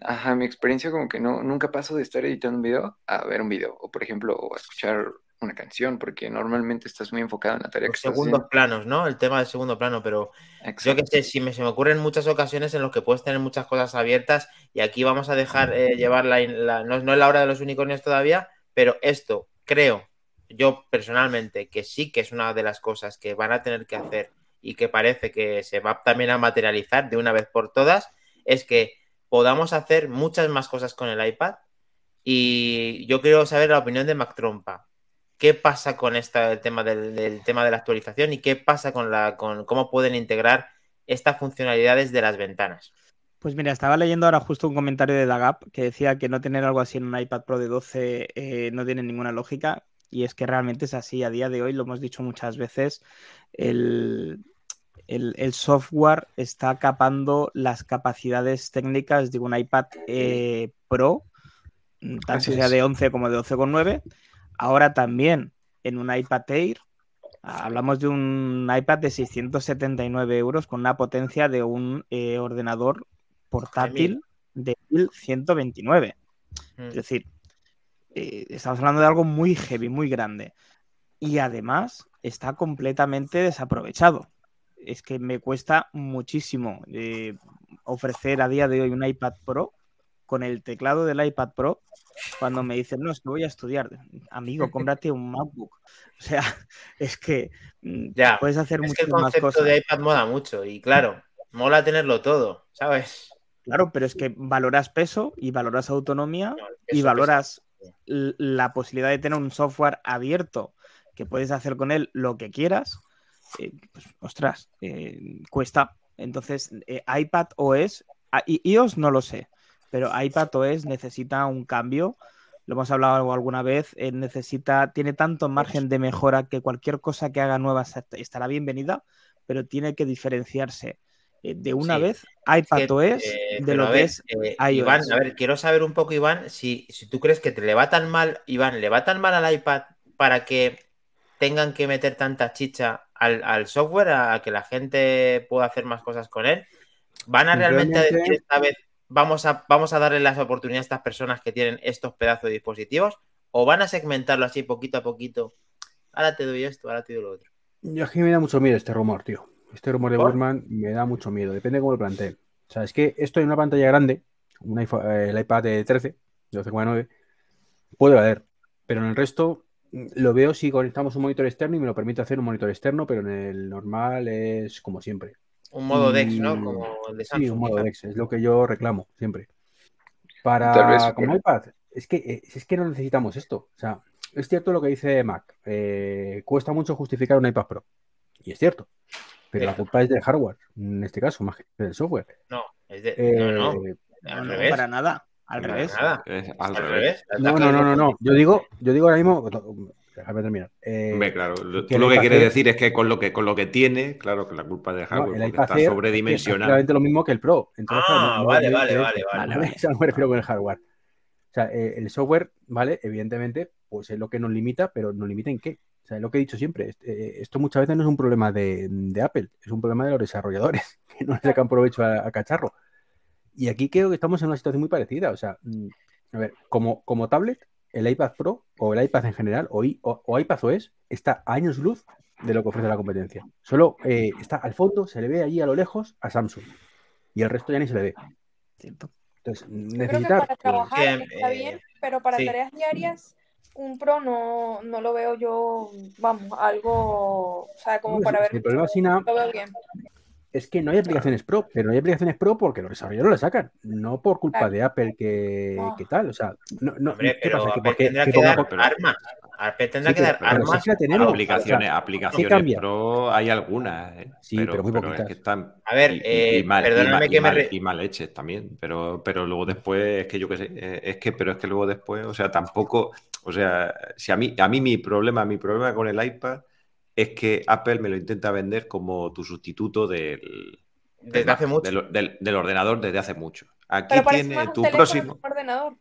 ajá, mi experiencia como que no, nunca paso de estar editando un video a ver un video, o por ejemplo, o a escuchar una canción, porque normalmente estás muy enfocado en la tarea que Los estás segundos haciendo. planos, ¿no? El tema del segundo plano, pero yo que sé, si me, se me ocurren muchas ocasiones en las que puedes tener muchas cosas abiertas y aquí vamos a dejar eh, llevar la, la- no, no es la hora de los unicornios todavía, pero esto creo yo personalmente que sí que es una de las cosas que van a tener que hacer y que parece que se va también a materializar de una vez por todas, es que podamos hacer muchas más cosas con el iPad y yo quiero saber la opinión de Mac Trompa. ¿Qué pasa con esta, el tema del, del tema de la actualización y qué pasa con la con cómo pueden integrar estas funcionalidades de las ventanas? Pues mira, estaba leyendo ahora justo un comentario de Dagap que decía que no tener algo así en un iPad Pro de 12 eh, no tiene ninguna lógica. Y es que realmente es así. A día de hoy, lo hemos dicho muchas veces, el, el- el software está capando las capacidades técnicas de un iPad eh, Pro, mm, tanto Así sea es. de 11 como de 12,9. Ahora también en un iPad Air. Hablamos de un iPad de 679 euros con una potencia de un eh, ordenador portátil de 1129. Mm. Es decir, eh, estamos hablando de algo muy heavy, muy grande. Y además está completamente desaprovechado. Es que me cuesta muchísimo eh, ofrecer a día de hoy un iPad Pro con el teclado del iPad Pro cuando me dicen, no, es que voy a estudiar. Amigo, cómprate un MacBook. O sea, es que mm, Ya, puedes hacer Es que el muchas más concepto cosas. de iPad mola mucho y claro, mola tenerlo todo, ¿sabes? Claro, pero es que valoras peso y valoras autonomía No, y valoras pesa. la posibilidad de tener un software abierto que puedes hacer con él lo que quieras, eh, pues ostras, eh, cuesta. Entonces, eh, iPad OS, iOS no lo sé, pero iPad OS necesita un cambio. Lo hemos hablado alguna vez, eh, necesita, tiene tanto margen de mejora que cualquier cosa que haga nueva est- estará bienvenida, pero tiene que diferenciarse eh, de una Sí, vez iPad que, OS eh, de lo que es eh, iOS. Iván, a ver, quiero saber un poco, Iván, si, si tú crees que te le va tan mal, Iván, ¿le va tan mal al iPad para que tengan que meter tanta chicha al, al software, a que la gente pueda hacer más cosas con él? ¿Van a realmente a decir Realmente- esta vez, vamos a, vamos a darle las oportunidades a estas personas que tienen estos pedazos de dispositivos? ¿O van a segmentarlo así poquito a poquito? Ahora te doy esto, ahora te doy lo otro. Yo es que me da mucho miedo este rumor, tío. Este rumor de ¿Por? Gurman me da mucho miedo. Depende de cómo lo planteen. O sea, es que esto en una pantalla grande, un iPhone- eh, el iPad de 13, 12,9, puede valer. Pero en el resto mm, lo veo si conectamos un monitor externo y me lo permite hacer un monitor externo, pero en el normal es como siempre. Un modo DeX, ¿no? Como el de Sí, Samsung. un modo quizá. DeX, es lo que yo reclamo siempre. Tal vez, Para como bueno. iPad, es que, eh, es que no necesitamos esto. O sea, es cierto lo que dice Mac. eh, cuesta mucho justificar un iPad Pro. Y es cierto. Pero la culpa es del hardware, en este caso, más que del software. No, es de- no, no, Eh, No, al no, revés. para nada. Al revés. Nada. Es al revés. no, no, no, no, no. Yo digo, yo digo ahora mismo. Déjame terminar. Eh, Hombre, claro, lo- que tú lo que quieres decir es que con lo que con lo que tiene, claro que la culpa es del no, hardware, iPad está es sobredimensionado. prácticamente lo mismo que el Pro. Entonces, Ah, no- no- vale, no vale, es- vale, vale, no vale. es a lo que me refiero con el hardware. O sea, eh, el software, ¿vale? Evidentemente, pues es lo que nos limita, pero ¿nos limita en qué? O sea, es lo que he dicho siempre. est- eh, Esto muchas veces no es un problema de, de Apple, es un problema de los desarrolladores, que no le sacan provecho a, a cacharro. Y aquí creo que estamos en una situación muy parecida. O sea, mm, a ver, como, como tablet, el iPad Pro o el iPad en general o, i- o, o iPad OS está a años luz de lo que ofrece la competencia. Solo eh, está al fondo, se le ve allí a lo lejos a Samsung y el resto ya ni se le ve. Cierto. Entonces, Yo creo que necesitar... para trabajar está eh, bien, pero para sí. tareas diarias, un pro no, no lo veo yo, vamos, algo, o sea, como para ver, el problema es Sina, lo veo bien. Es que no hay aplicaciones pro, pero no hay aplicaciones pro porque los desarrolladores las sacan, no por culpa Claro. de Apple que, Ah. que tal. O sea, no, no, Hombre, ¿qué pero pasa? Que Apple porque, tendrá que que dar pero- armas. Apple tendrá Sí, que pero- dar pero si armas. es que la tenemos. aplicaciones, o sea, aplicaciones pro hay algunas, ¿eh? Sí, pero muy es poquitas. que están A ver, y, eh, y mal, y perdóname que me mal- re- y mal hechas también, pero, pero luego después es que yo qué sé, eh, es que, pero es que luego después, o sea, tampoco, o sea, si a mí, a mí mi problema, mi problema con el iPad es que Apple me lo intenta vender como tu sustituto del, del Desde hace mucho. del, del- del ordenador desde hace mucho. Aquí Pero tiene más tu próximo. que un ordenador,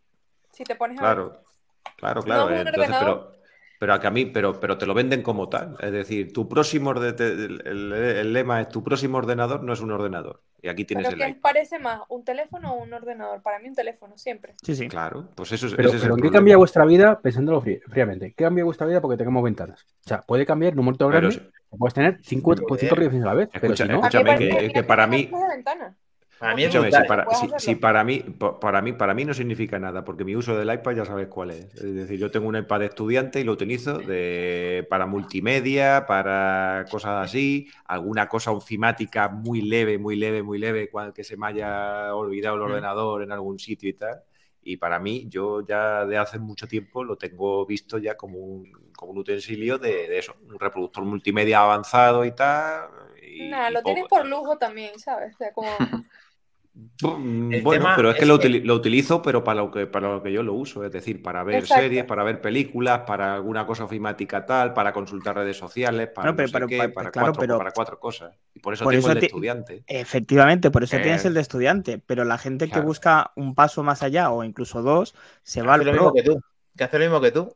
si te pones a. Claro, claro, claro. No es un entonces, ordenador. pero, pero a que a mí, pero, pero te lo venden como tal. Es decir, tu próximo orde- te- el, el- el lema es tu próximo ordenador no es un ordenador. Y aquí tienes Pero el ¿qué parece más? ¿Un teléfono o un ordenador? Para mí un teléfono, siempre. Sí, sí. Claro, pues eso es, Pero, ese es pero ¿en qué problema. cambia vuestra vida pensándolo frí- fríamente? ¿Qué cambia vuestra vida porque tengamos ventanas? O sea, puede cambiar en un momento Pero grande, puedes tener cinco, Joder. pues cinco aplicaciones a la vez, pero Escucha, si no, Escúchame, que- para mí-. Para mí es Escúchame, si para, puedes si- hacerlo. si para mí, pa- para mí, para mí no significa nada, porque mi uso del iPad ya sabes cuál es. Es decir, yo tengo un iPad de estudiante y lo utilizo de, para multimedia, para cosas así, alguna cosa ofimática muy leve, muy leve, muy leve, cual que se me haya olvidado el Mm. ordenador en algún sitio y tal. Y para mí, yo ya de hace mucho tiempo lo tengo visto ya como un, como un utensilio de, de eso, un reproductor multimedia avanzado y tal. y- Nada, y lo poco. tienes por lujo también, ¿sabes? O sea, como... Mm, El Bueno, tema pero es que es lo, que- utili- lo utilizo, pero para lo que para lo que yo lo uso, es decir, para ver Exacto. series, para ver películas, para alguna cosa ofimática tal, para consultar redes sociales, para No, pero- no sé pero- qué, para, claro, cuatro, pero- para cuatro cosas. Y por eso por tengo eso el de te- estudiante. Efectivamente, por eso tienes Eh, el de estudiante, pero la gente que busca un paso más allá o incluso dos, se va al lo pro. mismo que tú. Que hace lo mismo que tú.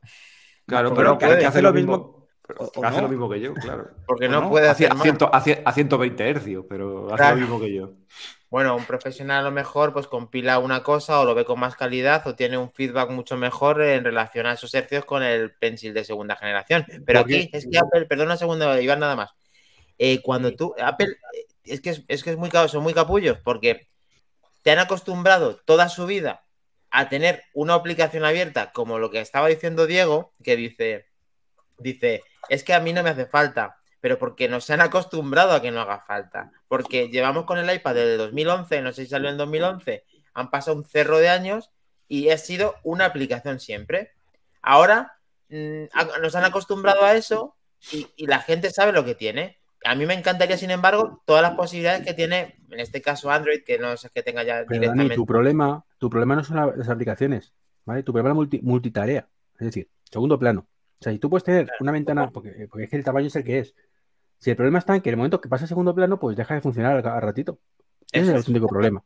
Claro, pero que, Hace lo mismo, mismo- pero o- o hace no. lo mismo que yo, claro. Porque ¿O no, no? puede A, hacer a más. ciento- a cien- a 120 hercios, pero hace Claro. lo mismo que yo. Bueno, un profesional a lo mejor pues compila una cosa o lo ve con más calidad o tiene un feedback mucho mejor en relación a esos hercios con el Pencil de segunda generación. Pero Porque- aquí es que Apple, perdona un segundo, Iván, nada más. Eh, cuando tú, Apple, eh, es que es, es que es muy, son muy capullos porque te han acostumbrado toda su vida a tener una aplicación abierta como lo que estaba diciendo Diego, que dice, dice, es que a mí no me hace falta, pero porque nos han acostumbrado a que no haga falta. Porque llevamos con el iPad desde 2011, no sé si salió en 2011, han pasado un cerro de años y ha sido una aplicación siempre. Ahora mm, nos han acostumbrado a eso y, y la gente sabe lo que tiene. A mí me encantaría, sin embargo, todas las posibilidades que tiene, en este caso Android, que no sé que tenga ya Pero Dani, directamente. tu problema, tu problema no son la- las aplicaciones, ¿vale? Tu problema es multi- multitarea, es decir, segundo plano. O sea, si tú puedes tener una ventana, porque, porque es que el tamaño es el que es. Si el problema está en que en el momento que pasa a segundo plano, pues deja de funcionar al, ratito. Ese es el único problema.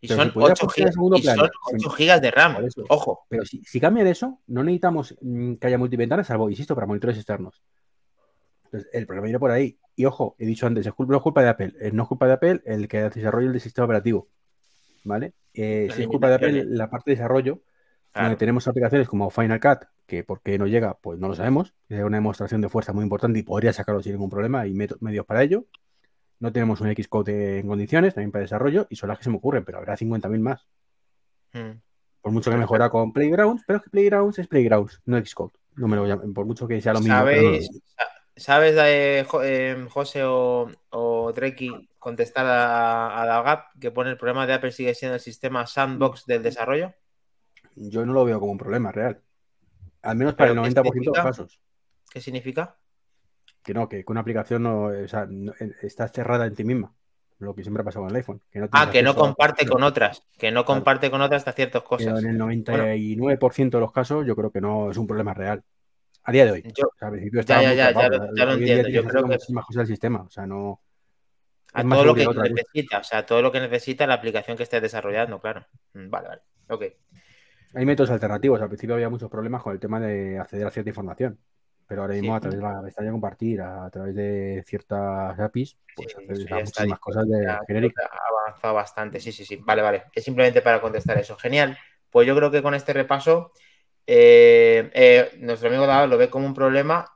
Y pero son, si pudiera 8 funcionar en gigas, y son plano, 8 sin- gigas de RAM. Ojo. Pero si, si cambian eso, no necesitamos mm, que haya multiventanas, salvo, insisto, para monitores externos. Entonces, el problema viene por ahí. Y ojo, he dicho antes, es culpa, no es culpa de Apple. eh, no es culpa de Apple el que desarrolle el sistema operativo. ¿Vale? Eh, si es culpa de Apple limitaciones. la parte de desarrollo, Claro. donde tenemos aplicaciones como Final Cut, que por qué no llega, pues no lo sabemos. Es una demostración de fuerza muy importante y podría sacarlo sin ningún problema y medios para ello. No tenemos un Xcode en condiciones, también para desarrollo, y son las que se me ocurren, pero habrá 50.000 más. Mm. Por mucho que mejora con Playgrounds, pero es que Playgrounds es Playgrounds, no Xcode. No me lo llamen, por mucho que sea lo mismo. pero no lo ¿Sabéis, es. sa- ¿Sabes, eh, Jo- eh, José o, o Treki, contestar a, a Dalgap que pone el problema de Apple sigue siendo el sistema sandbox del desarrollo? Yo no lo veo como un problema real. Al menos para el ¿Pero qué 90% de los casos. ¿Qué significa? Que no, que, una aplicación no, o sea, no- eh, está cerrada en ti misma. Lo que siempre ha pasado con el iPhone. Que no Ah, que no acceso a- comparte con otras, que no comparte con otras hasta ciertas Pero cosas. en el 99% de los casos yo creo que no es un problema real. A día de hoy. Yo, O sea, Ya, ya, ya, ya lo- pero ya entiendo. Yo creo que- cosas del sistema. O sea, no. a todo lo que vez. necesita, o sea, todo lo que necesita la aplicación que estés desarrollando, claro. Mm, Vale, vale. Ok. Hay métodos alternativos. Al principio había muchos problemas con el tema de acceder a cierta información. Pero ahora mismo Sí. a través de la pestaña compartir, a, través de ciertas APIs, pues Sí, ya está muchísimas cosas de ha avanzado bastante, sí, sí, sí. Vale, vale. Es simplemente para contestar eso. Genial. Pues yo creo que con este repaso eh, eh, nuestro amigo Dado lo ve como un problema.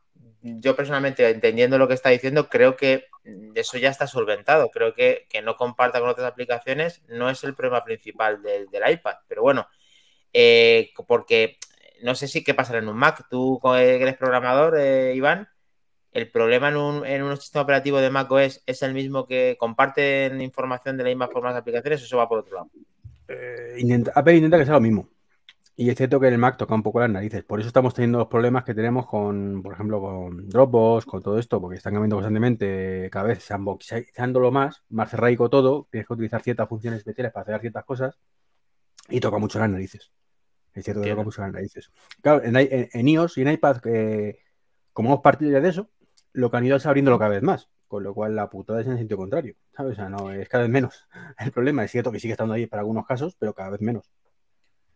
Yo personalmente, entendiendo lo que está diciendo, creo que eso ya está solventado. Creo que, que no comparta con otras aplicaciones no es el problema principal del, del iPad. Pero bueno, eh, porque no sé si qué pasará en un Mac. Tú que eres programador, eh, Iván, el problema en un, en un, sistema operativo de Mac OS es el mismo que comparten información de la misma forma de aplicaciones eso va por otro lado. Eh, intenta, intenta que sea lo mismo. Y es cierto que en el Mac toca un poco las narices. Por eso estamos teniendo los problemas que tenemos con, por ejemplo, con Dropbox, con todo esto, porque están cambiando constantemente, cada vez sandboxizándolo más, más cerraico todo, tienes que utilizar ciertas funciones especiales para hacer ciertas cosas y toca mucho las narices. Es cierto que toca mucho las narices. Claro, en, en, en iOS y en iPad, eh, como hemos partido ya de eso, lo que han ido es abriéndolo cada vez más. Con lo cual la putada es en el sentido contrario. ¿sabes? O sea, no, es cada vez menos. El problema es cierto que sigue estando ahí para algunos casos, pero cada vez menos.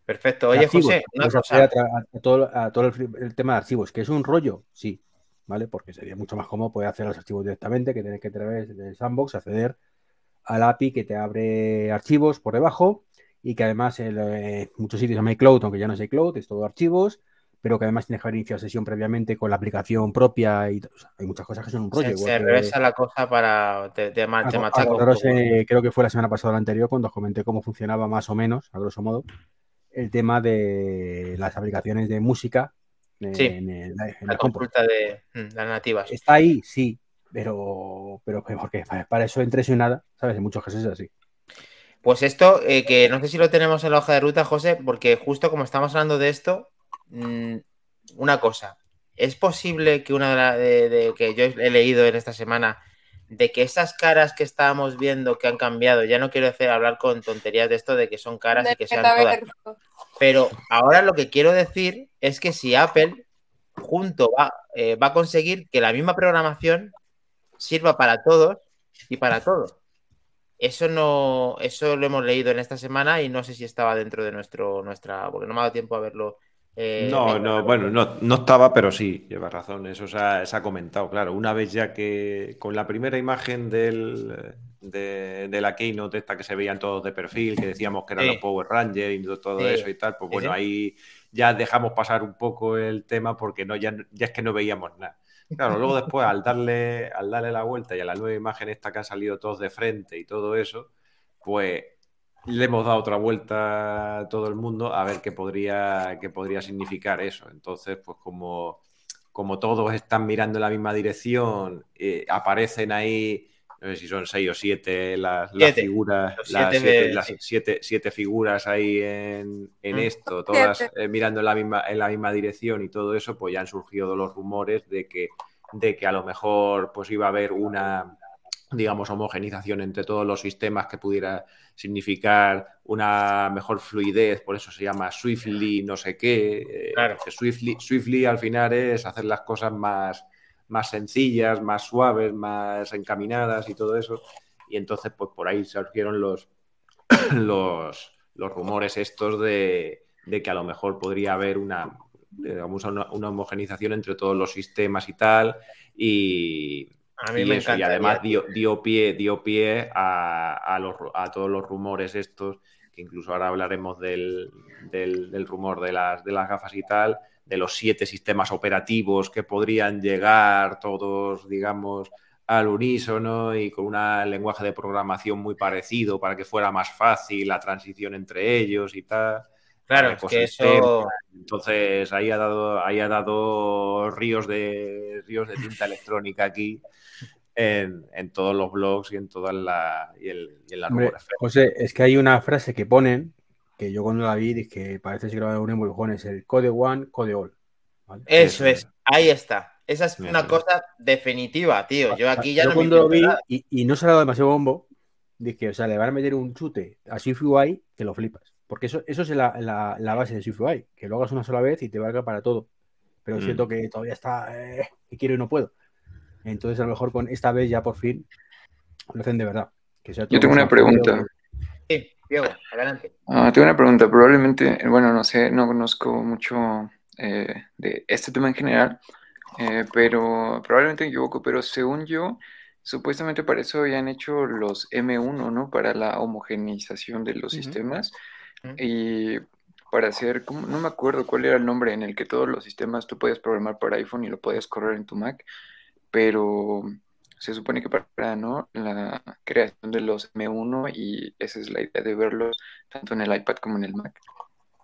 Perfecto. Oye, archivos, José, una cosa. A, a, todo, a todo el, el, tema de archivos, que es un rollo, sí, ¿vale? Porque sería mucho más cómodo poder hacer los archivos directamente que tener que a través del sandbox acceder al API que te abre archivos por debajo y que además en eh, muchos sitios llama iCloud, aunque ya no es iCloud, es todo archivos, pero que además tienes que haber iniciado sesión previamente con la aplicación propia y o sea, hay muchas cosas que son un rollo. Se, se regresa la cosa para te, te, te machaco. Eh, creo que fue la semana pasada o la anterior cuando os comenté cómo funcionaba más o menos, a grosso modo, el tema de las aplicaciones de música sí, en, el, en la consulta de mm, las nativas. Está ahí, sí, pero, pero porque para eso entre y nada, ¿sabes? En muchos casos es así. Pues esto, eh, que no sé si lo tenemos en la hoja de ruta, José, porque justo como estamos hablando de esto, mmm, una cosa, ¿es posible que una de, la, de, de, que yo he leído en esta semana de que esas caras que estábamos viendo que han cambiado, ya no quiero hacer hablar con tonterías de esto de que son caras de y que sean todas, pero ahora lo que quiero decir es que si Apple junto va, eh, va a conseguir que la misma programación sirva para todos y para todos. Eso no, eso lo hemos leído en esta semana y no sé si estaba dentro de nuestro, nuestra, porque no me ha dado tiempo a verlo. Eh, no, no, bueno, no, no, estaba, pero sí, lleva razón, eso se ha, se ha, comentado, claro. Una vez ya que con la primera imagen del, de, de, la Keynote, esta que se veían todos de perfil, que decíamos que eran sí. los Power Rangers y todo sí. eso y tal, pues bueno, sí. ahí ya dejamos pasar un poco el tema porque no, ya, ya es que no veíamos nada. Claro, luego después al darle, al darle la vuelta y a la nueva imagen esta que han salido todos de frente y todo eso, pues le hemos dado otra vuelta a todo el mundo a ver qué podría, qué podría significar eso. Entonces, pues como, como todos están mirando en la misma dirección, eh, aparecen ahí, no sé si son seis o siete las, las figuras, las, siete, de... las siete, siete, figuras ahí en, en mm. esto, todas eh, mirando en la, misma, en la misma dirección y todo eso, pues ya han surgido los rumores de que, de que a lo mejor pues iba a haber una digamos, homogenización entre todos los sistemas que pudiera significar una mejor fluidez, por eso se llama Swiftly, no sé qué. Claro. Que Swiftly, Swiftly al final es hacer las cosas más, más sencillas, más suaves, más encaminadas y todo eso. Y entonces, pues por ahí surgieron los, los, los rumores estos de, de, que a lo mejor podría haber una, digamos, una, una homogenización entre todos los sistemas y tal. Y, a mí y me eso, y además dio, dio, pie, dio pie a, a, los, a, todos los rumores estos, que incluso ahora hablaremos del, del, del, rumor de las, de las gafas y tal, de los siete sistemas operativos que podrían llegar todos, digamos, al unísono y con un lenguaje de programación muy parecido para que fuera más fácil la transición entre ellos y tal. Claro, es que eso... Entonces ahí ha dado, ahí ha dado ríos de ríos de tinta electrónica aquí en, en, todos los blogs y en todas la y, el, y en la Hombre, José, es que hay una frase que ponen que yo cuando la vi dije que parece que grabado un embrujón es el code one, code all. ¿vale? Eso es, ahí está. Esa es una cosa definitiva, tío. Yo aquí ya yo no cuando lo vi y, y, no se ha dado demasiado bombo, dije, o sea, le van a meter un chute a SwiftUI que lo flipas. Porque eso, eso es la, la, la base de SwiftUI, que lo hagas una sola vez y te valga para todo. Pero mm. siento que todavía está, eh, que quiero y no puedo. Entonces, a lo mejor con esta vez ya por fin lo hacen de verdad. Que sea Yo tengo una pregunta. Sí, Diego, adelante. Ah, tengo una pregunta. Probablemente, bueno, no sé, no conozco mucho eh, de este tema en general, eh, pero probablemente me equivoco, pero según yo, supuestamente para eso habían hecho los M1, ¿no? Para la homogeneización de los uh -huh. sistemas. Uh -huh. Y para hacer, como, no me acuerdo cuál era el nombre en el que todos los sistemas tú podías programar para iPhone y lo podías correr en tu Mac, pero se supone que para ¿no? la creación de los M1 y esa es la idea de verlos tanto en el iPad como en el Mac.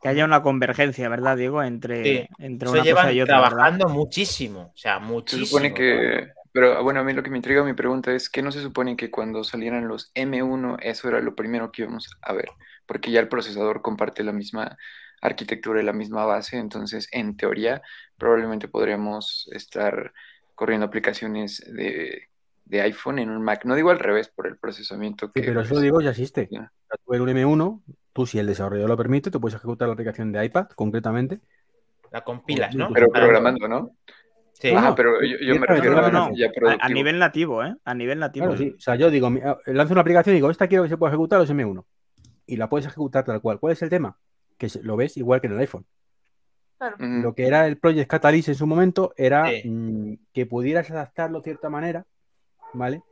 Que haya una convergencia, ¿verdad, Diego? Entre, Sí. entre una llevan cosa y otra. ¿verdad? trabajando muchísimo, o sea, Se muchísimo. supone que, pero bueno, a mí lo que me intriga mi pregunta es que no se supone que cuando salieran los M1 eso era lo primero que íbamos a ver, porque ya el procesador comparte la misma arquitectura y la misma base, entonces en teoría probablemente podríamos estar corriendo aplicaciones de, de iPhone en un Mac. No digo al revés por el procesamiento Sí, que pero eso pues, digo ya existe. ya. Tú en un M1, tú si el desarrollador lo permite, tú puedes ejecutar la aplicación de iPad concretamente. La compilas, ¿no? pero programando, ¿no? Sí. Ajá, no, pero yo, yo me refiero No, a no, A, a nivel nativo, ¿eh? A nivel nativo. Claro, sí. O sea, yo digo, ah, lanzo una aplicación y digo, esta quiero que se pueda ejecutar los M1. Y la puedes ejecutar tal cual. ¿Cuál es el tema? Que lo ves igual que en el iPhone. Claro. Lo que era el Project Catalyst en su momento era Sí. mm, que pudieras adaptarlo de cierta manera, ¿vale?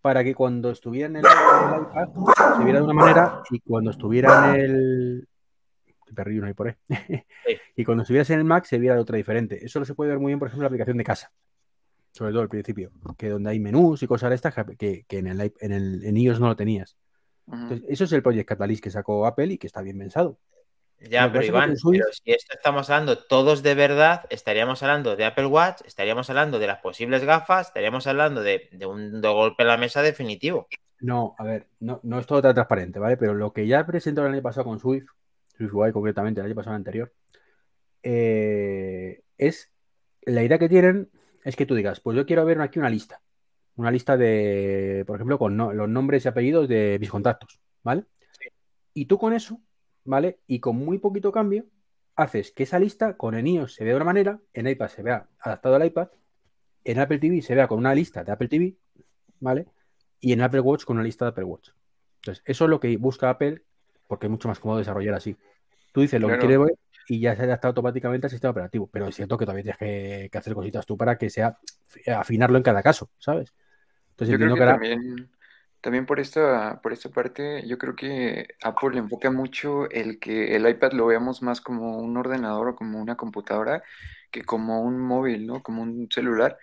Para que cuando estuviera en el, iPad se viera de una manera y cuando estuviera en el. Perrillo no hay por ahí. y cuando estuvieras en el Mac se viera de otra diferente. Eso lo se puede ver muy bien, por ejemplo, en la aplicación de casa. Sobre todo al principio. Que donde hay menús y cosas de estas que, que en, el, en, el, en iOS no lo tenías. Entonces, eso es el Project Catalyst que sacó Apple y que está bien pensado. Ya, pero Iván, Swift- pero si esto estamos hablando todos de verdad, estaríamos hablando de Apple Watch, estaríamos hablando de las posibles gafas, estaríamos hablando de, de un de golpe en la mesa definitivo. No, a ver, no, no es todo tan transparente, ¿vale? Pero lo que ya presentó el año pasado con Swift, SwiftUI concretamente, el año pasado anterior, eh, es la idea que tienen es que tú digas, pues yo quiero ver aquí una lista, una lista de, por ejemplo, con no- los nombres y apellidos de mis contactos, ¿vale? Y tú con eso, ¿vale? Y con muy poquito cambio, haces que esa lista con el iOS se vea de una manera, en iPad se vea adaptado al iPad, en Apple TV se vea con una lista de Apple TV, ¿vale? y en Apple Watch con una lista de Apple Watch. Entonces, eso es lo que busca Apple porque es mucho más cómodo desarrollar así. Tú dices lo Claro. que quieres ver y ya se adapta automáticamente al sistema operativo, pero es cierto que todavía tienes que, que hacer cositas tú para que sea afinarlo en cada caso, ¿sabes? Entonces Yo creo que ahora también, también por esta, por esta parte, yo creo que Apple le enfoca mucho el que el iPad lo veamos más como un ordenador o como una computadora que como un móvil, ¿no? Como un celular,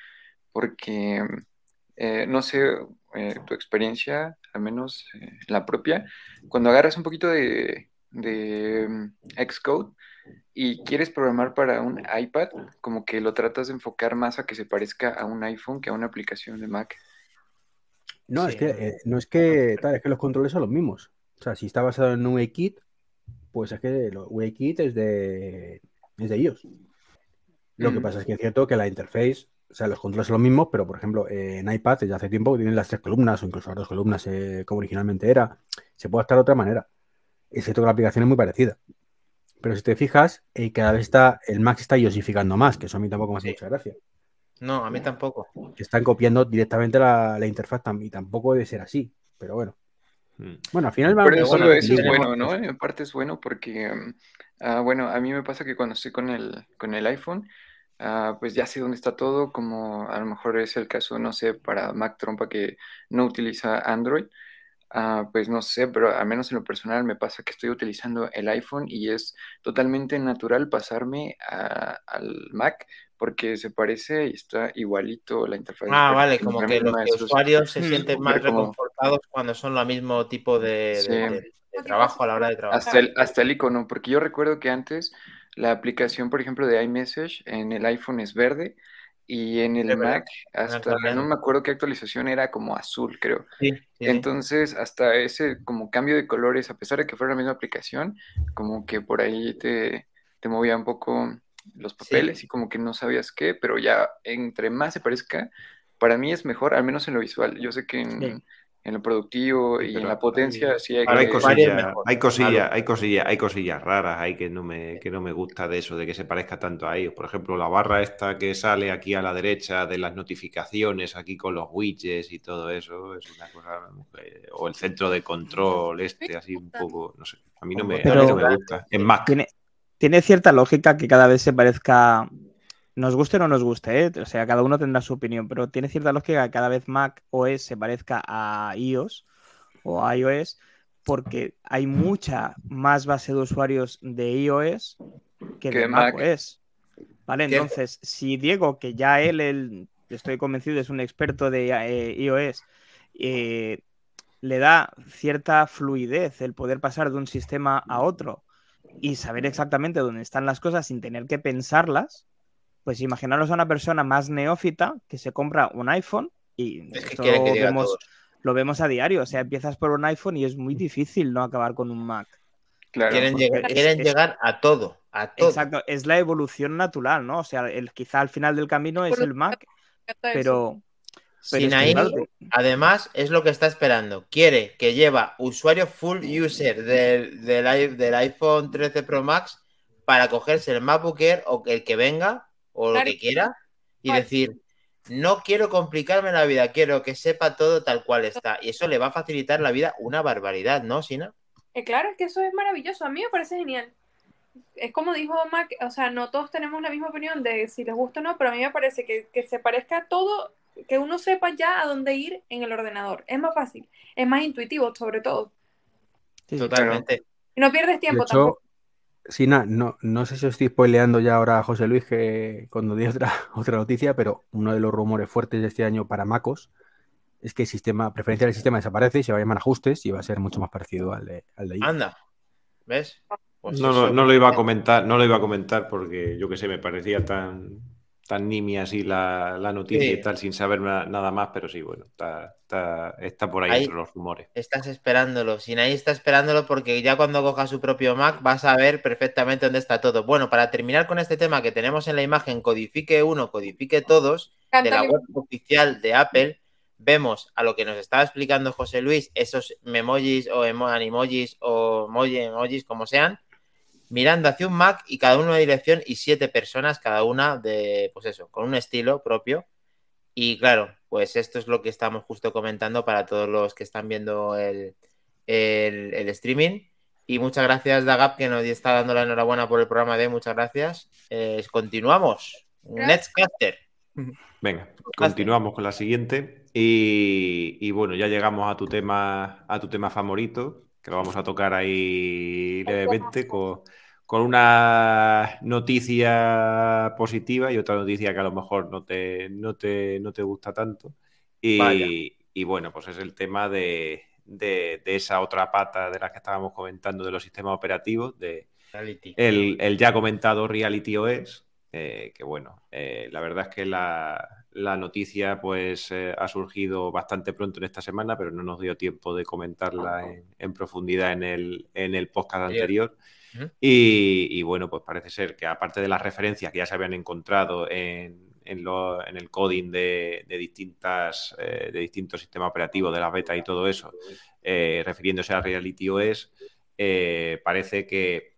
porque eh, no sé, eh, tu experiencia, al menos eh, la propia, cuando agarras un poquito de, de mm, Xcode y quieres programar para un iPad, como que lo tratas de enfocar más a que se parezca a un iPhone que a una aplicación de Mac. No, Sí. es que eh, no es que tal, es que los controles son los mismos. O sea, si está basado en UIKit, pues es que UIKit es de es de iOS. Lo que Mm. pasa es que es cierto que la interface, o sea, los controles son los mismos, pero por ejemplo, eh, en iPad desde hace tiempo que tienen las tres columnas o incluso las dos columnas eh, como originalmente era. Se puede adaptar de otra manera. Es cierto que la aplicación es muy parecida. Pero si te fijas, eh, cada vez está, el Mac está iosificando más, que eso a mí tampoco me hace Sí. mucha gracia. No, a mí tampoco. Que están copiando directamente la, la interfaz y tampoco debe ser así. Pero bueno. Mm. Bueno, al final va Pero solo bueno, eso es bueno, ¿no? En parte es bueno porque, mm, ah, bueno, a mí me pasa que cuando estoy con el, con el iPhone, ah, pues ya sé dónde está todo, como a lo mejor es el caso, no sé, para Mac Trompa que no utiliza Android, ah, pues no sé, pero al menos en lo personal me pasa que estoy utilizando el iPhone y es totalmente natural pasarme a- al Mac porque se parece y está igualito la interfaz. Ah, vale, como que los usuarios se sienten más reconfortados cuando son lo mismo tipo de, de- Sí. de- de trabajo a la hora de trabajar. Hasta el, hasta el icono, porque yo recuerdo que antes la aplicación, por ejemplo, de iMessage en el iPhone es verde y en el Mac hasta, no me acuerdo qué actualización era como azul, creo. Sí, sí, sí. Entonces, hasta ese como cambio de colores, a pesar de que fuera la misma aplicación, como que por ahí te, te movía un poco los papeles y como que no sabías qué, pero ya entre más se parezca, para mí es mejor, al menos en lo visual. Yo sé que en, Sí. en lo productivo Sí, y en la potencia hay- sí hay Hay es cosillas, hay cosillas, hay cosillas, hay cosillas raras ahí que no me, que no me gusta de eso, de que se parezca tanto a ellos. Por ejemplo, la barra esta que sale aquí a la derecha de las notificaciones, aquí con los widgets y todo eso, es una cosa. eh, O el centro de control, este, así un poco, no sé. A mí no me, a mí no me gusta. En Mac. Tiene, tiene cierta lógica que cada vez se parezca. Nos guste o no nos guste, ¿eh? o sea, cada uno tendrá su opinión, pero tiene cierta lógica que cada vez Mac OS se parezca a iOS o a iOS, porque hay mucha más base de usuarios de iOS que Que de Mac. macOS. ¿Vale? Entonces, si Diego, que ya él, él, estoy convencido, es un experto de eh, iOS, eh, le da cierta fluidez el poder pasar de un sistema a otro y saber exactamente dónde están las cosas sin tener que pensarlas, pues imaginaros a una persona más neófita que se compra un iPhone y Es que esto que vemos- lo vemos a diario. O sea, empiezas por un iPhone y es muy difícil no acabar con un Mac. Claro. Quieren, llegar, es- quieren es- llegar a todo, a todo. Exacto, es la evolución natural, ¿no? O sea, el, quizá al final del camino es el Mac, pero, Sinaí, además, es lo que está esperando. Quiere que lleva usuario full user del, del, iPhone 13 Pro Max para cogerse el MacBook Air o el que venga o lo Claro. que quiera y decir, no quiero complicarme la vida, quiero que sepa todo tal cual está. Y eso le va a facilitar la vida una barbaridad, ¿no, Sina? Eh, claro, es que eso es maravilloso. A mí me parece genial. Es como dijo Mac, o sea, no todos tenemos la misma opinión de si les gusta o no, pero a mí me parece que, que se parezca a todo, que uno sepa ya a dónde ir en el ordenador. Es más fácil, es más intuitivo, sobre todo. sí, sí. Totalmente. Y no pierdes De tiempo hecho, tampoco. Sina, no, no sé si os estoy spoileando ya ahora a José Luis que cuando di otra, otra noticia, pero uno de los rumores fuertes de este año para MacOS es que el sistema, preferencia del sistema desaparece y se va a llamar ajustes y va a ser mucho más parecido al de, al de. Anda, ¿ves? Pues No, no, no lo iba a comentar, no lo iba a comentar porque yo que sé, me parecía tan, tan nimia así la, la noticia Sí. y tal, sin saber na- nada más, pero sí, bueno, está, está, está por ahí Ahí- entre los rumores. Estás esperándolo. Sinaí está esperándolo porque ya cuando coja su propio Mac vas a ver perfectamente dónde está todo. Bueno, para terminar con este tema que tenemos en la imagen, codifique uno, codifique todos, de la web oficial de Apple, vemos a lo que nos estaba explicando José Luis, esos memojis o emo- animojis o emoji, emojis, como sean, mirando hacia un Mac y cada uno de dirección y siete personas, cada una de, pues eso, con un estilo propio. Y claro, pues esto es lo que estamos justo comentando para todos los que están viendo el, el- el streaming. Y muchas gracias, Dagap, que nos está dando la enhorabuena por el programa de hoy. Muchas gracias. Eh, continuamos. Gracias. Netscaster. Venga, continuamos con la siguiente. Y, y bueno, ya llegamos a tu tema, a tu tema favorito, que lo vamos a tocar ahí levemente con, con una noticia positiva y otra noticia que a lo mejor no te, no te, no te gusta tanto. Y, y bueno, pues es el tema de, de- de esa otra pata de la que estábamos comentando de los sistemas operativos, de, el, el ya comentado Reality OS, eh, que bueno, eh, la verdad es que la, la noticia pues eh, ha surgido bastante pronto en esta semana, pero no nos dio tiempo de comentarla en, en profundidad en el, en el podcast Anterior. anterior. Y, bueno, pues parece ser que aparte de las referencias que ya se habían encontrado en, en, lo- en el coding de, de distintas, eh, de distintos sistemas operativos, de las betas y todo eso, eh, refiriéndose a Reality OS, eh, parece que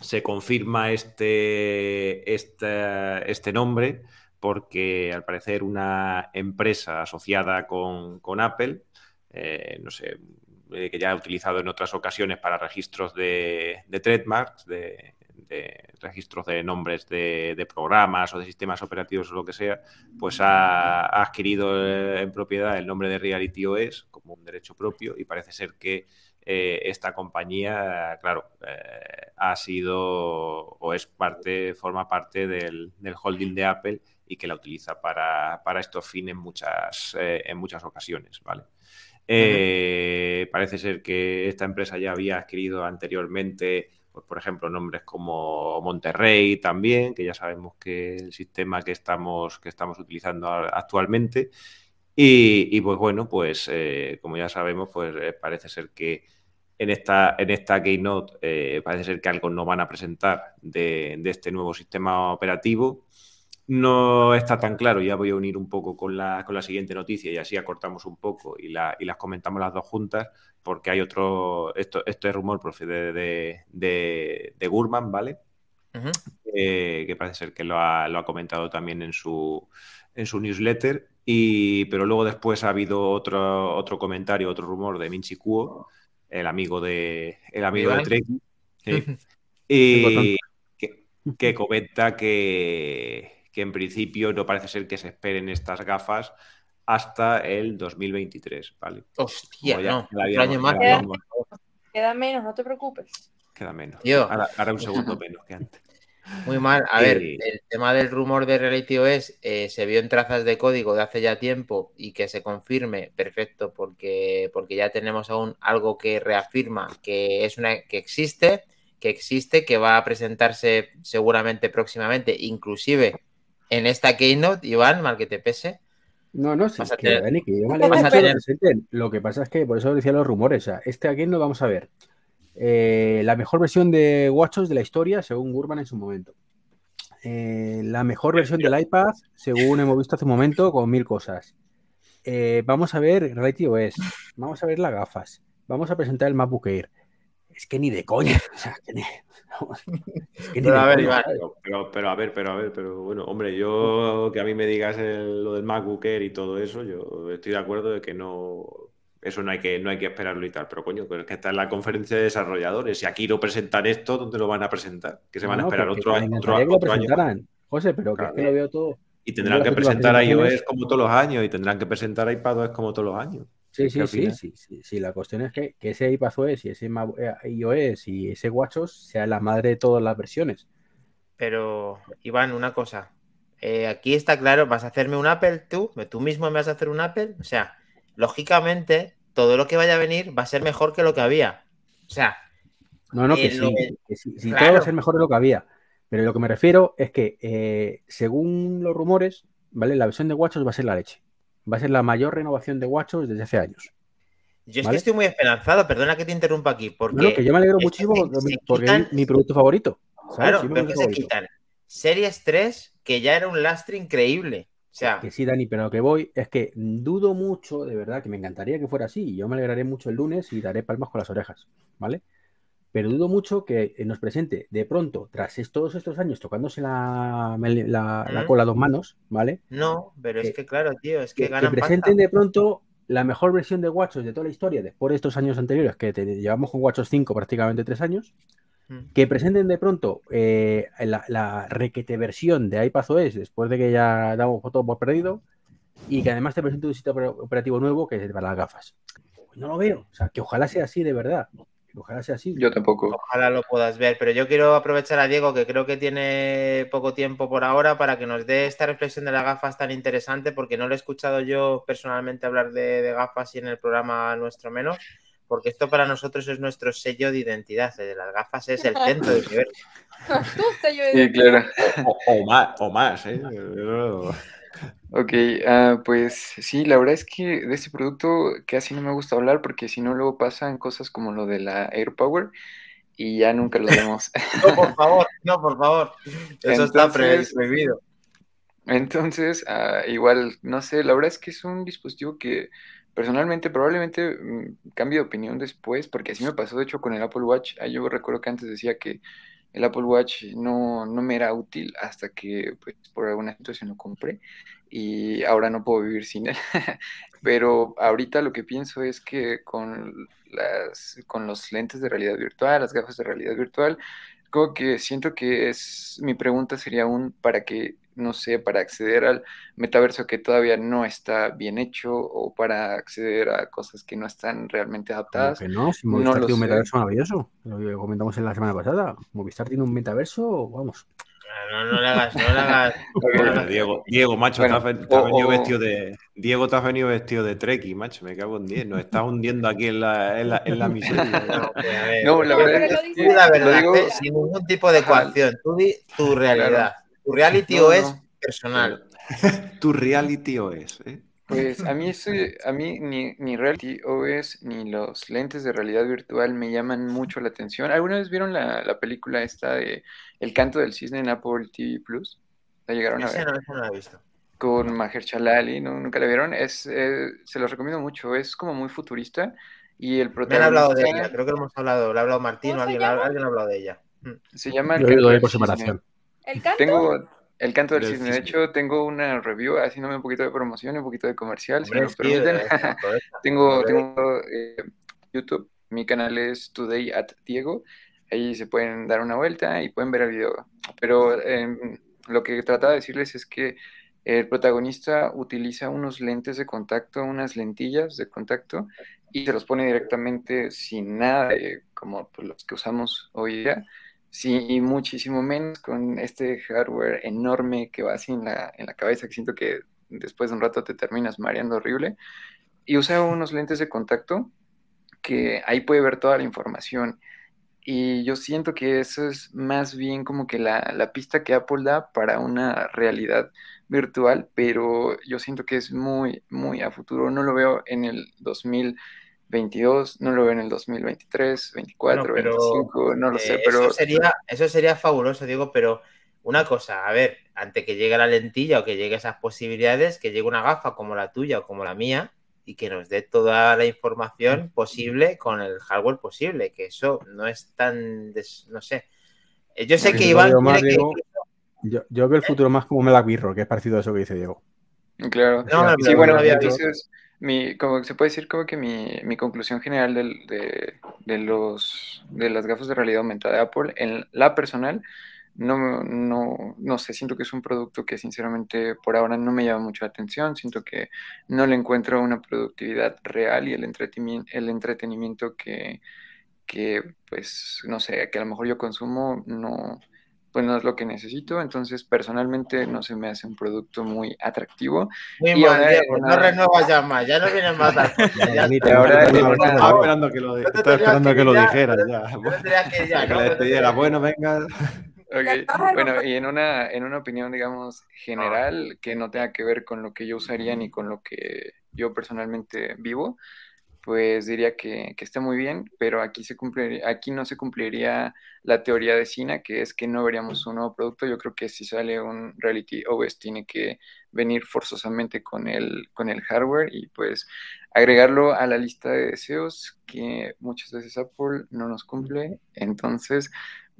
se confirma este, este, este nombre porque al parecer una empresa asociada con, con Apple, eh, no sé, eh, que ya ha utilizado en otras ocasiones para registros de, de trademarks, de, de registros de nombres de, de programas o de sistemas operativos o lo que sea, pues ha, adquirido eh, en propiedad el nombre de Reality OS como un derecho propio y parece ser que eh, esta compañía, claro, eh, ha sido o es parte, forma parte del, del holding de Apple y que la utiliza para, para estos fines muchas, en muchas ocasiones, ¿vale? Eh, Parece ser que esta empresa ya había adquirido anteriormente, pues, por ejemplo, nombres como Monterrey también, que ya sabemos que el sistema que estamos, que estamos utilizando actualmente. Y, pues bueno, pues eh, como ya sabemos, pues eh, parece ser que en esta, en esta Keynote parece ser que algo nos van a presentar de este nuevo sistema operativo. No está tan claro, ya voy a unir un poco con la, con la siguiente noticia y así acortamos un poco y, la, y las comentamos las dos juntas, porque hay otro, esto, este rumor procede de, de, de Gurman, ¿vale? Eh, que parece ser que lo ha, lo ha comentado también en su, en su newsletter. Y, pero luego después ha habido otro, otro comentario, otro rumor de Minchi Kuo, el amigo de, el amigo de. Trek, sí, y que, que comenta que, que en principio no parece ser que se esperen estas gafas hasta el 2023, ¿vale? Hostia, ya- no. habíamos- año más. Queda- habíamos- Queda menos, no te preocupes. Queda menos. Yo. Ahora, ahora un segundo menos que antes. Muy mal. A ver, Eh, el tema del rumor de Reality OS eh, se vio en trazas de código de hace ya tiempo y que se confirme, perfecto, porque, porque ya tenemos aún algo que reafirma que es una que existe, que existe, que va a presentarse seguramente próximamente, inclusive en esta keynote, Iván, mal que te pese. No, no, sí, que, tener- Dani, que yo vas a tener- lo presenten. Lo que pasa es que por eso decía los rumores. O sea, este lo vamos a ver. Eh, la mejor versión de WatchOS de la historia, según Gurman en su momento. Eh, la mejor versión del iPad, según hemos visto hace un momento, con mil cosas. Eh, vamos a ver Reality OS. Vamos a ver las gafas. Vamos a presentar el MacBook Air. Es que ni de coña. O sea, que ni- vamos, es que ni Pero de a ver. Pero, a ver, pero a ver, pero bueno, hombre, yo que a mí me digas el- lo del MacBook Air y todo eso, yo estoy de acuerdo de que no, eso no hay que, no hay que esperarlo y tal, pero coño, pero es que está en la conferencia de desarrolladores y aquí no presentan esto, ¿dónde lo van a presentar? Que se van No, a esperar otro año, otro, otro año. José, pero que es que lo veo todo. Y tendrán que presentar iOS como todos los años y tendrán que presentar iPadOS como todos los años. Sí, sí, sí, sí, sí, sí. La cuestión es que, que ese iPadOS y ese eh, iOS y ese WatchOS sea la madre de todas las versiones. Pero, Iván, una cosa. Eh, aquí está claro, ¿vas a hacerme un Apple tú? ¿Tú mismo me vas a hacer un Apple? O sea, lógicamente, todo lo que vaya a venir va a ser mejor que lo que había. O sea, No, no, que Eh, lo sí, que- que sí, sí, todo va a ser mejor de lo que había. Pero lo que me refiero es que, eh, según los rumores, ¿vale? La versión de WatchOS va a ser la leche. Va a ser la mayor renovación de WatchOS desde hace años. yo es ¿Vale? que estoy muy esperanzado, perdona que te interrumpa aquí, porque No, no, que yo me alegro muchísimo porque, se porque quitan- es mi producto favorito. ¿sabes? claro, Sí, pero que se quitan Series 3, que ya era un lastre increíble. O sea, Que sí, Dani, pero lo que voy es que dudo mucho, de verdad, que me encantaría que fuera así. Yo me alegraré mucho el lunes y daré palmas con las orejas, ¿vale? Pero dudo mucho que eh, nos presente de pronto, tras todos estos años tocándose la, la- cola a dos manos, ¿vale? no, pero es que- que claro, tío, es que, Que, que ganan presenten pasta. de pronto la mejor versión de WatchOS de toda la historia después de estos años anteriores, que te- llevamos con WatchOS 5 prácticamente tres años, Mm. que presenten de pronto eh, la, la requete versión de iPadOS después de que ya damos todo por perdido y que además te presente un sistema oper- operativo nuevo que es para las gafas. No lo veo, o sea, que ojalá sea así de verdad. Ojalá sea así. Yo tampoco. Ojalá lo puedas ver, pero yo quiero aprovechar a Diego, que creo que tiene poco tiempo por ahora, para que nos dé esta reflexión de las gafas tan interesante, porque no lo he escuchado yo personalmente hablar de, de gafas y en el programa nuestro menos, porque esto para nosotros es nuestro sello de identidad. eh, Las gafas es el centro del universo. Tú, sello de Sí, claro. O, o más, o más, ¿eh? Ok, ah, pues sí, la verdad es que de este producto casi no me gusta hablar porque si no luego pasan cosas como lo de la AirPower y ya nunca lo vemos. No, por favor, no, por favor. Eso está pre- Entonces- prohibido. Entonces, ah, igual, no sé, la verdad es que es un dispositivo que personalmente probablemente mm, cambie de opinión después, porque así me pasó de hecho con el Apple Watch. Ah, yo recuerdo que antes decía que el Apple Watch no, no me era útil hasta que pues, por alguna situación lo compré y ahora no puedo vivir sin él. Pero ahorita lo que pienso es que con las, con los lentes de realidad virtual, las gafas de realidad virtual, como que siento que es, mi pregunta sería un, para que, no sé, para acceder al metaverso que todavía no está bien hecho o para acceder a cosas que no están realmente adaptadas. que no, si no Movistar lo tiene un metaverso maravilloso. Lo que comentamos en la semana pasada. Movistar tiene un metaverso, vamos. No, no le hagas, no le hagas. Bueno, Diego, Diego, macho, Bueno, te has, ven- te has o- venido o- vestido de. Diego, te has venido vestido de Treki, macho, me cago en 10. Nos estás hundiendo aquí en la, en la, en la miseria. No, a ver, No, la verdad es que Di la Lo verdad, digo- sin ningún tipo de coacción. Tú di tu realidad. Tu reality No, o es no. personal. tu reality OS, ¿eh? Pues a mí, ese- a mí ni, ni Reality OS ni los lentes de realidad virtual me llaman mucho la atención. ¿Alguna vez vieron la, la película esta de El canto del cisne en Apple TV Plus? ¿La llegaron a ver? no, no lo he visto. Con Mahershala Ali, ¿no? ¿Nunca la vieron? Es, eh, se los recomiendo mucho, es como muy futurista y el Me han hablado de protagonista ella, creo que lo hemos hablado. Lo ha hablado Martín o ¿Cómo se alguien, alguien ha hablado de ella. Mm. se llama El Yo he canto oído por cisne. separación. ¿El canto? Tengo el canto del Del cisne. De hecho, tengo una review haciéndome un poquito de promoción y un poquito de comercial, si me lo permiten. Tengo, tengo eh, YouTube, mi canal es Today at Diego. Ahí se pueden dar una vuelta y pueden ver el video. Pero em, lo que trataba de decirles es que el protagonista utiliza unos lentes de contacto, unas lentillas de contacto y se los pone directamente sin nada como pues, los que usamos hoy día, sí, y muchísimo menos con este hardware enorme que va así en la, en la cabeza, que siento que después de un rato te terminas mareando horrible. Y usa unos lentes de contacto que ahí puede ver toda la información. Y yo siento que eso es más bien como que la, la, pista que Apple da para una realidad virtual, pero yo siento que es muy, muy a futuro. No lo veo en el 2022, no lo veo en el 2023, 24, 25, no lo sé, eh, pero... Eso sería, eso sería fabuloso, digo, pero una cosa, a ver, antes que llegue la lentilla o que llegue esas posibilidades, que llegue una gafa como la tuya o como la mía, y que nos dé toda la información posible con el hardware posible, que eso no es tan, no sé. Eh, yo sé que Iván... yo, veo el futuro más como Black Mirror, que es parecido a eso que dice Diego. Claro. sí, bueno, entonces, mi, como se puede decir como que mi, mi conclusión general de, de, los, de las gafas de realidad aumentada de Apple, en la personal, no, no, no sé, siento que es un producto que sinceramente por ahora no me llama mucho la atención, siento que no le encuentro una productividad real y el entretenimiento, el entretenimiento que, que, pues, no sé, que a lo mejor yo consumo no, pues no es lo que necesito, entonces personalmente no se me hace un producto muy atractivo. Muy y mal, Diego, no renuevas ya más, ya no vienes más a ahora estaba esperando que lo, estaba esperando que, lo dijeras ya. Que, ya, que bueno, venga. Okay. Bueno, y en una, en una opinión, digamos, general, que no tenga que ver con lo que yo usaría ni con lo que yo personalmente vivo, pues diría que, que está muy bien, pero aquí, se cumpliría, aquí no se cumpliría la teoría de Sina, que es que no veríamos un nuevo producto. Yo creo que si sale un Reality OS tiene que venir forzosamente con el, con el hardware y pues agregarlo a la lista de deseos que muchas veces Apple no nos cumple. Entonces,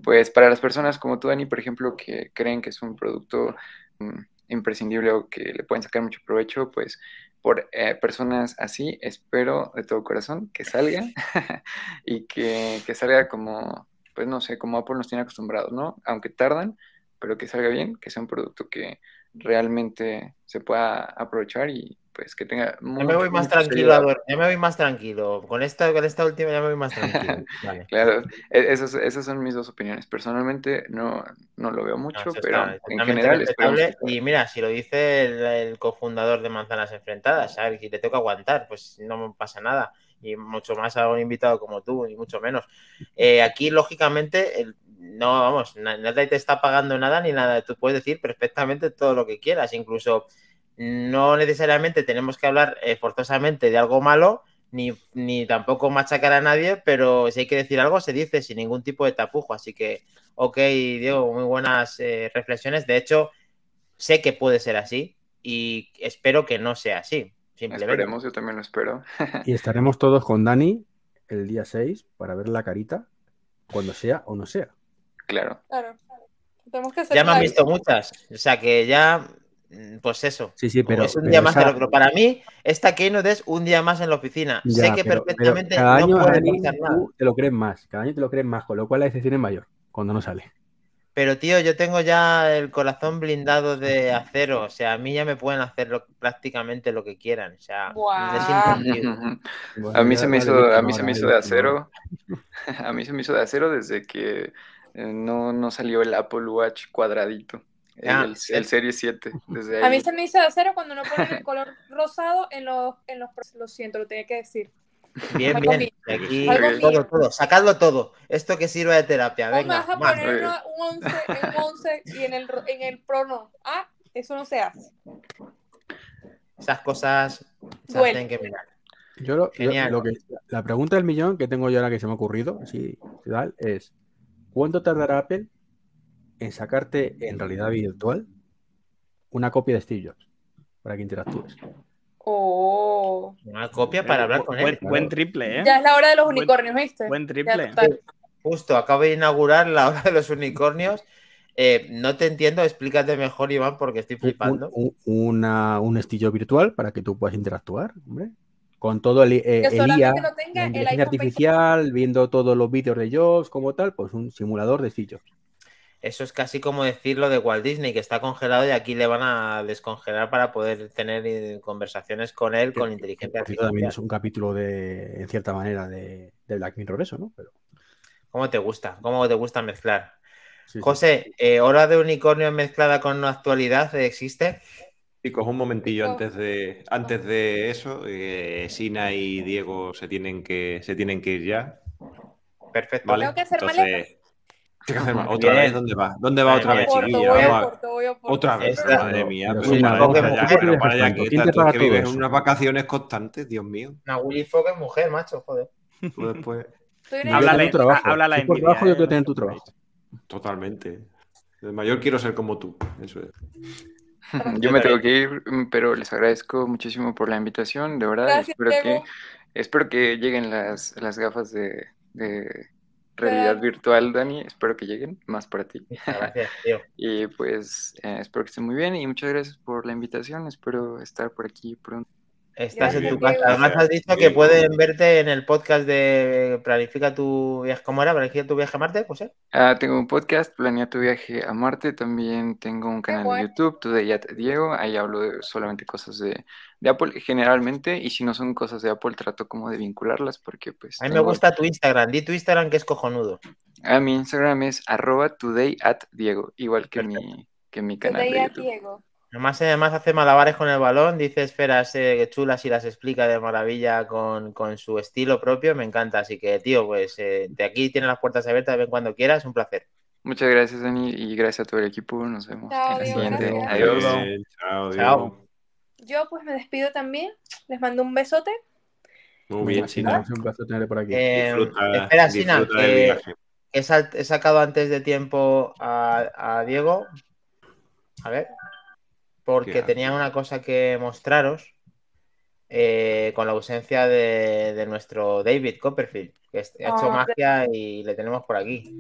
pues para las personas como tú, Dani, por ejemplo, que creen que es un producto mm, imprescindible o que le pueden sacar mucho provecho, pues por eh, personas así, espero de todo corazón que salga y que, que, salga como, pues no sé, como Apple nos tiene acostumbrados, ¿no? Aunque tardan, pero que salga bien, que sea un producto que realmente se pueda aprovechar y pues que tenga... Ya me voy más tranquilo, ya me voy más tranquilo. Con esta, con esta última ya me voy más tranquilo. claro, e-, esas, esas son mis dos opiniones. Personalmente no, no lo veo mucho, pero en general... Y mira, si lo dice el, cofundador de Manzanas Enfrentadas, ¿sabes? Si te toca aguantar, pues no me pasa nada. Y mucho más a un invitado como tú, y mucho menos. Eh, aquí, lógicamente, el, no, vamos, nadie te está pagando nada ni nada. Tú puedes decir perfectamente todo lo que quieras, incluso no necesariamente tenemos que hablar eh, forzosamente de algo malo, ni, ni, tampoco machacar a nadie, pero si hay que decir algo, se dice sin ningún tipo de tapujo. Así que, ok, Diego, muy buenas eh, reflexiones. De hecho, sé que puede ser así y espero que no sea así. Simplemente. Esperemos, yo también lo espero. y estaremos todos con Dani el día 6 para ver la carita cuando sea o no sea. Claro. Claro. ya me han visto muchas. O sea que ya pues eso. Sí, sí, pero. Es un día más Para mí, esta Keynote es un día más en la oficina. sé que perfectamente cada año, no puede te lo crees más. Cada año te lo crees más, con lo cual la decisión es mayor cuando no sale. Pero, tío, yo tengo ya el corazón blindado de acero. O sea, a mí ya me pueden hacer prácticamente lo que quieran. O sea, a mí se me hizo, a mí se me hizo de acero. A mí se me hizo de acero desde que eh, no, no salió el Apple Watch cuadradito. Ah, el, el, Serie 7. Desde A mí se me hizo de acero cuando no ponen el color rosado en los, en los. Lo siento, lo tenía que decir. Bien, bien. Aquí, todo, todo. Sacadlo todo. Esto que sirve de terapia. Venga. vas a poner un 11, en 11 y en el, en el Pro no. Ah, eso no se hace. Esas cosas se hacen que mirar. Yo lo, lo, que, la pregunta del millón que tengo yo ahora que se me ha ocurrido, así, es ¿cuánto tardará Apple en sacarte en realidad virtual una copia de Steve Jobs para que interactúes. Oh. Una copia para hablar con él. Buen, triple, ¿eh? Ya es la hora de los unicornios, ¿viste? Buen triple. Justo, acabo de inaugurar la hora de los unicornios. Eh, no te entiendo, explícate mejor, Iván, porque estoy flipando. Un, una, un estillo virtual para que tú puedas interactuar, hombre. Con todo el, eh, el IA, la inteligencia artificial, viendo todos los vídeos de Jobs como tal, pues un simulador de Steve Eso es casi como decirlo de Walt Disney, que está congelado y aquí le van a descongelar para poder tener eh, conversaciones con él con inteligencia Por cierto, también es artificial. un capítulo de, en cierta manera, de, de Black Mirror eso, ¿no? Pero, ¿Cómo te gusta? ¿Cómo te gusta mezclar? sí, sí. José, eh, ¿hora de unicornio mezclada con actualidad existe? Chicos, un momentillo antes de, antes de eso. eh, Sina y Diego se tienen que, se tienen que ir ya. Perfecto. ¿Vale? Tengo que hacer Entonces, tengo que hacer ¿Otra bien. vez? ¿Dónde va? ¿Dónde va otra vez, chiquilla? Otra vez, madre mía. no, que ¿quién te estás tú paga que todo vives unas vacaciones constantes, Dios mío. Una Willy Fogg es mujer, macho, joder. Tú después, Háblale, en por envidia, trabajo, yo quiero tener te tu trabajo. totalmente. De mayor quiero ser como tú. Eso es. Yo me tengo que ir, pero les agradezco muchísimo por la invitación, de verdad. Gracias, espero que, espero que lleguen las, las gafas de, de realidad virtual, Dani. Espero que lleguen, más para ti. Gracias, tío. Y pues eh, espero que estén muy bien y muchas gracias por la invitación. Espero estar por aquí pronto. Estás en tu casa. Además, has dicho que pueden verte en el podcast de Planifica tu viaje. ¿Cómo era? ¿Planifica tu viaje a Marte? Pues, ¿eh? Ah, tengo un podcast, Planea tu viaje a Marte. También tengo un canal de. YouTube, Today at Diego. Ahí hablo de solamente cosas de, de Apple generalmente. Y si no son cosas de Apple, trato como de vincularlas porque pues... A mí me gusta tu Instagram. Di tu Instagram que es cojonudo. Ah, mi Instagram es arroba today at Diego, igual que mi, que mi canal Today de at YouTube. Diego. Además, además hace malabares con el balón, dice esferas eh, chulas y las explica de maravilla con, con su estilo propio. Me encanta. Así que, tío, pues eh, de aquí tienes las puertas abiertas, ven cuando quieras. Un placer. Muchas gracias, Dani, y gracias a todo el equipo. Nos vemos Chao, en la Diego, siguiente. gracias. Adiós. Bien, chao, Chao. Yo pues me despido también. Les mando un besote. Muy bien, Sina, es un placer tenerte por aquí. Eh, Disfruta, espera, Sina, que he, sacado antes de tiempo a, a Diego. A ver. Porque ¿Qué tenía una cosa que mostraros eh, con la ausencia de, de nuestro David Copperfield, que ha hecho Ah, magia y le tenemos por aquí.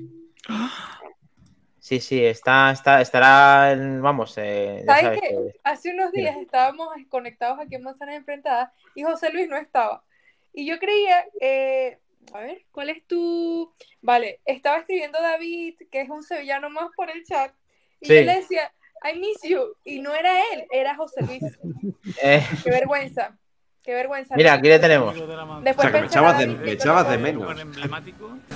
Sí, sí, está, está, estará en, vamos, eh, ya ¿Sabes que- Hace unos días estábamos conectados aquí en Manzanas Enfrentadas y José Luis no estaba. Y yo creía, eh, a ver, ¿cuál es tu...? Vale, estaba escribiendo David, que es un sevillano más por el chat, y Sí. yo le decía, I miss you, y no era él, era José Luis. Eh, Qué vergüenza, qué vergüenza. mira, aquí le tenemos. Después O sea, que me echabas de- me echabas de menos.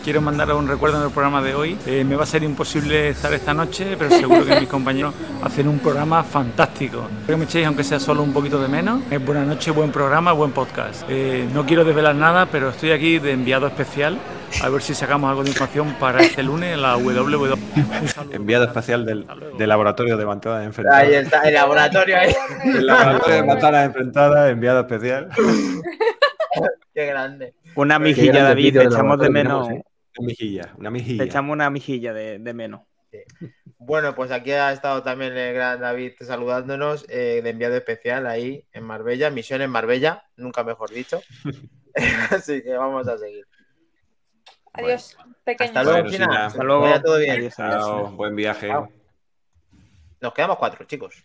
Quiero mandar un recuerdo en el programa de hoy. Eh, me va a ser imposible estar esta noche, pero seguro que mis compañeros hacen un programa fantástico. Espero que me echéis, aunque sea solo un poquito de menos. Es buena noche, buen programa, buen podcast. Eh, no quiero desvelar nada, pero estoy aquí de enviado especial. A ver si sacamos algo de información para este lunes en la WW. Un saludo. Enviado especial del, del laboratorio de mantanas Ahí enfrentadas. está, el laboratorio ahí. El laboratorio de manzanas enfrentadas, enviado especial. Qué grande. Una mijilla, grandes David, te echamos de menos. tenemos, Una mejilla, una Te mejilla. echamos una mijilla de, de menos. Bueno, pues aquí ha estado también el gran David saludándonos, eh, de enviado especial ahí en Marbella, misión en Marbella, nunca mejor dicho. Así que vamos a seguir. Adiós, pequeños. Hasta luego, Bueno. Hasta luego. Vaya todo bien. Adiós, adiós. Chao, buen viaje. Chao. Nos quedamos cuatro, chicos.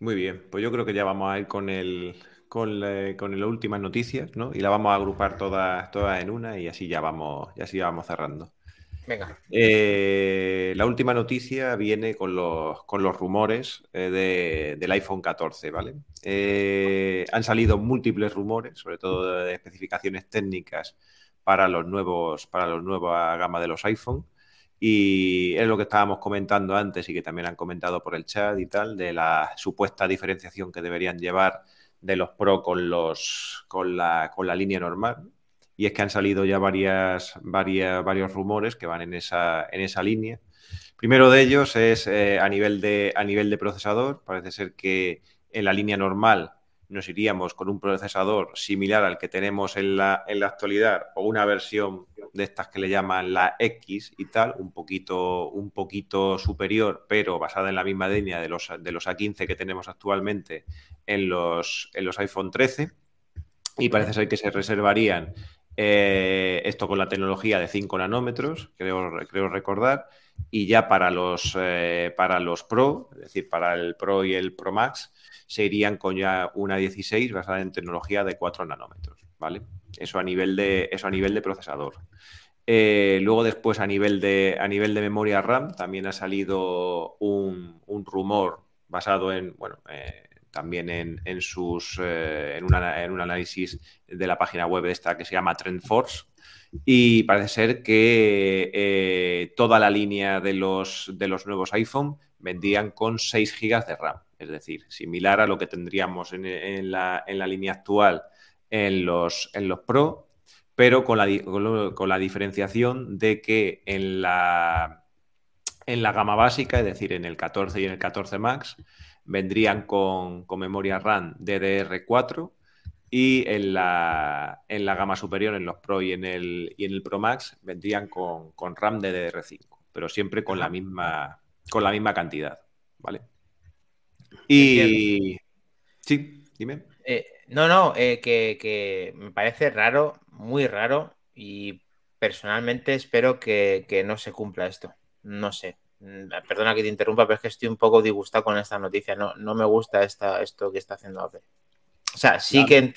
Muy bien, pues yo creo que ya vamos a ir con el con, la- con las últimas noticias, ¿no? Y la vamos a agrupar todas, todas en una y así ya vamos, y así ya vamos cerrando. Venga. Eh, la última noticia viene con los, con los rumores eh, de- del iPhone 14, ¿vale? Eh, han salido múltiples rumores, sobre todo de especificaciones técnicas para los nuevos, para la nueva gama de los iPhone. Y es lo que estábamos comentando antes y que también han comentado por el chat y tal, de la supuesta diferenciación que deberían llevar de los Pro con, los, con, la, con la línea normal. Y es que han salido ya varias, varias, varios rumores que van en esa, en esa línea. Primero de ellos es eh, a, nivel de, a nivel de procesador. Parece ser que en la línea normal nos iríamos con un procesador similar al que tenemos en la, en la actualidad o una versión de estas que le llaman la X y tal, un poquito, un poquito superior, pero basada en la misma línea de los, de los A15 que tenemos actualmente en los, en los iPhone 13. Y parece ser que se reservarían eh, esto con la tecnología de 5 nanómetros, creo, creo recordar, y ya para los, eh, para los Pro, es decir, para el Pro y el Pro Max, se irían con ya una 16 basada en tecnología de 4 nanómetros, ¿vale? Eso a nivel de, eso a nivel de procesador. Eh, luego después a nivel, de, a nivel de memoria RAM también ha salido un, rumor basado en, bueno, eh, también en, sus, en, un análisis de la página web esta que se llama TrendForce, y parece ser que eh, toda la línea de los, de los nuevos iPhone vendían con 6 GB de RAM. Es decir, similar a lo que tendríamos en, la, línea actual en los, en los Pro, pero con la, con la diferenciación de que en la, en la gama básica, es decir, en el 14 y en el 14 Max, vendrían con, con memoria RAM DDR4 y en la, en la gama superior, en los Pro y en el, y en el Pro Max, vendrían con, RAM DDR5, pero siempre con la misma, con la misma cantidad. ¿Vale? Y. Sí, dime. Eh, no, no, eh, que, me parece raro, muy raro, y personalmente espero que, no se cumpla esto. No sé. Mm, perdona que te interrumpa, pero es que estoy un poco disgustado con esta noticia. No, no me gusta esta, esto que está haciendo Apple. O sea, sí que...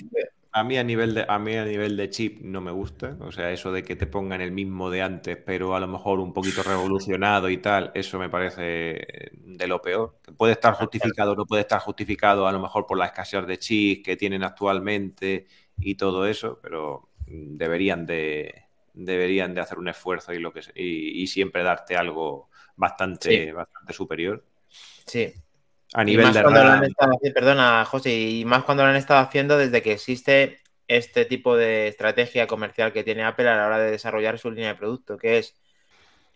A mí a, nivel de, a mí a nivel de chip no me gusta. O sea, eso de que te pongan el mismo de antes, pero a lo mejor un poquito revolucionado y tal, eso me parece de lo peor. Puede estar justificado o no puede estar justificado a lo mejor por la escasez de chips que tienen actualmente y todo eso, pero deberían de, deberían de hacer un esfuerzo y, lo que, y, siempre darte algo bastante, bastante superior. Sí, a nivel de perdona, José, y más cuando lo han estado haciendo desde que existe este tipo de estrategia comercial que tiene Apple a la hora de desarrollar su línea de producto, que es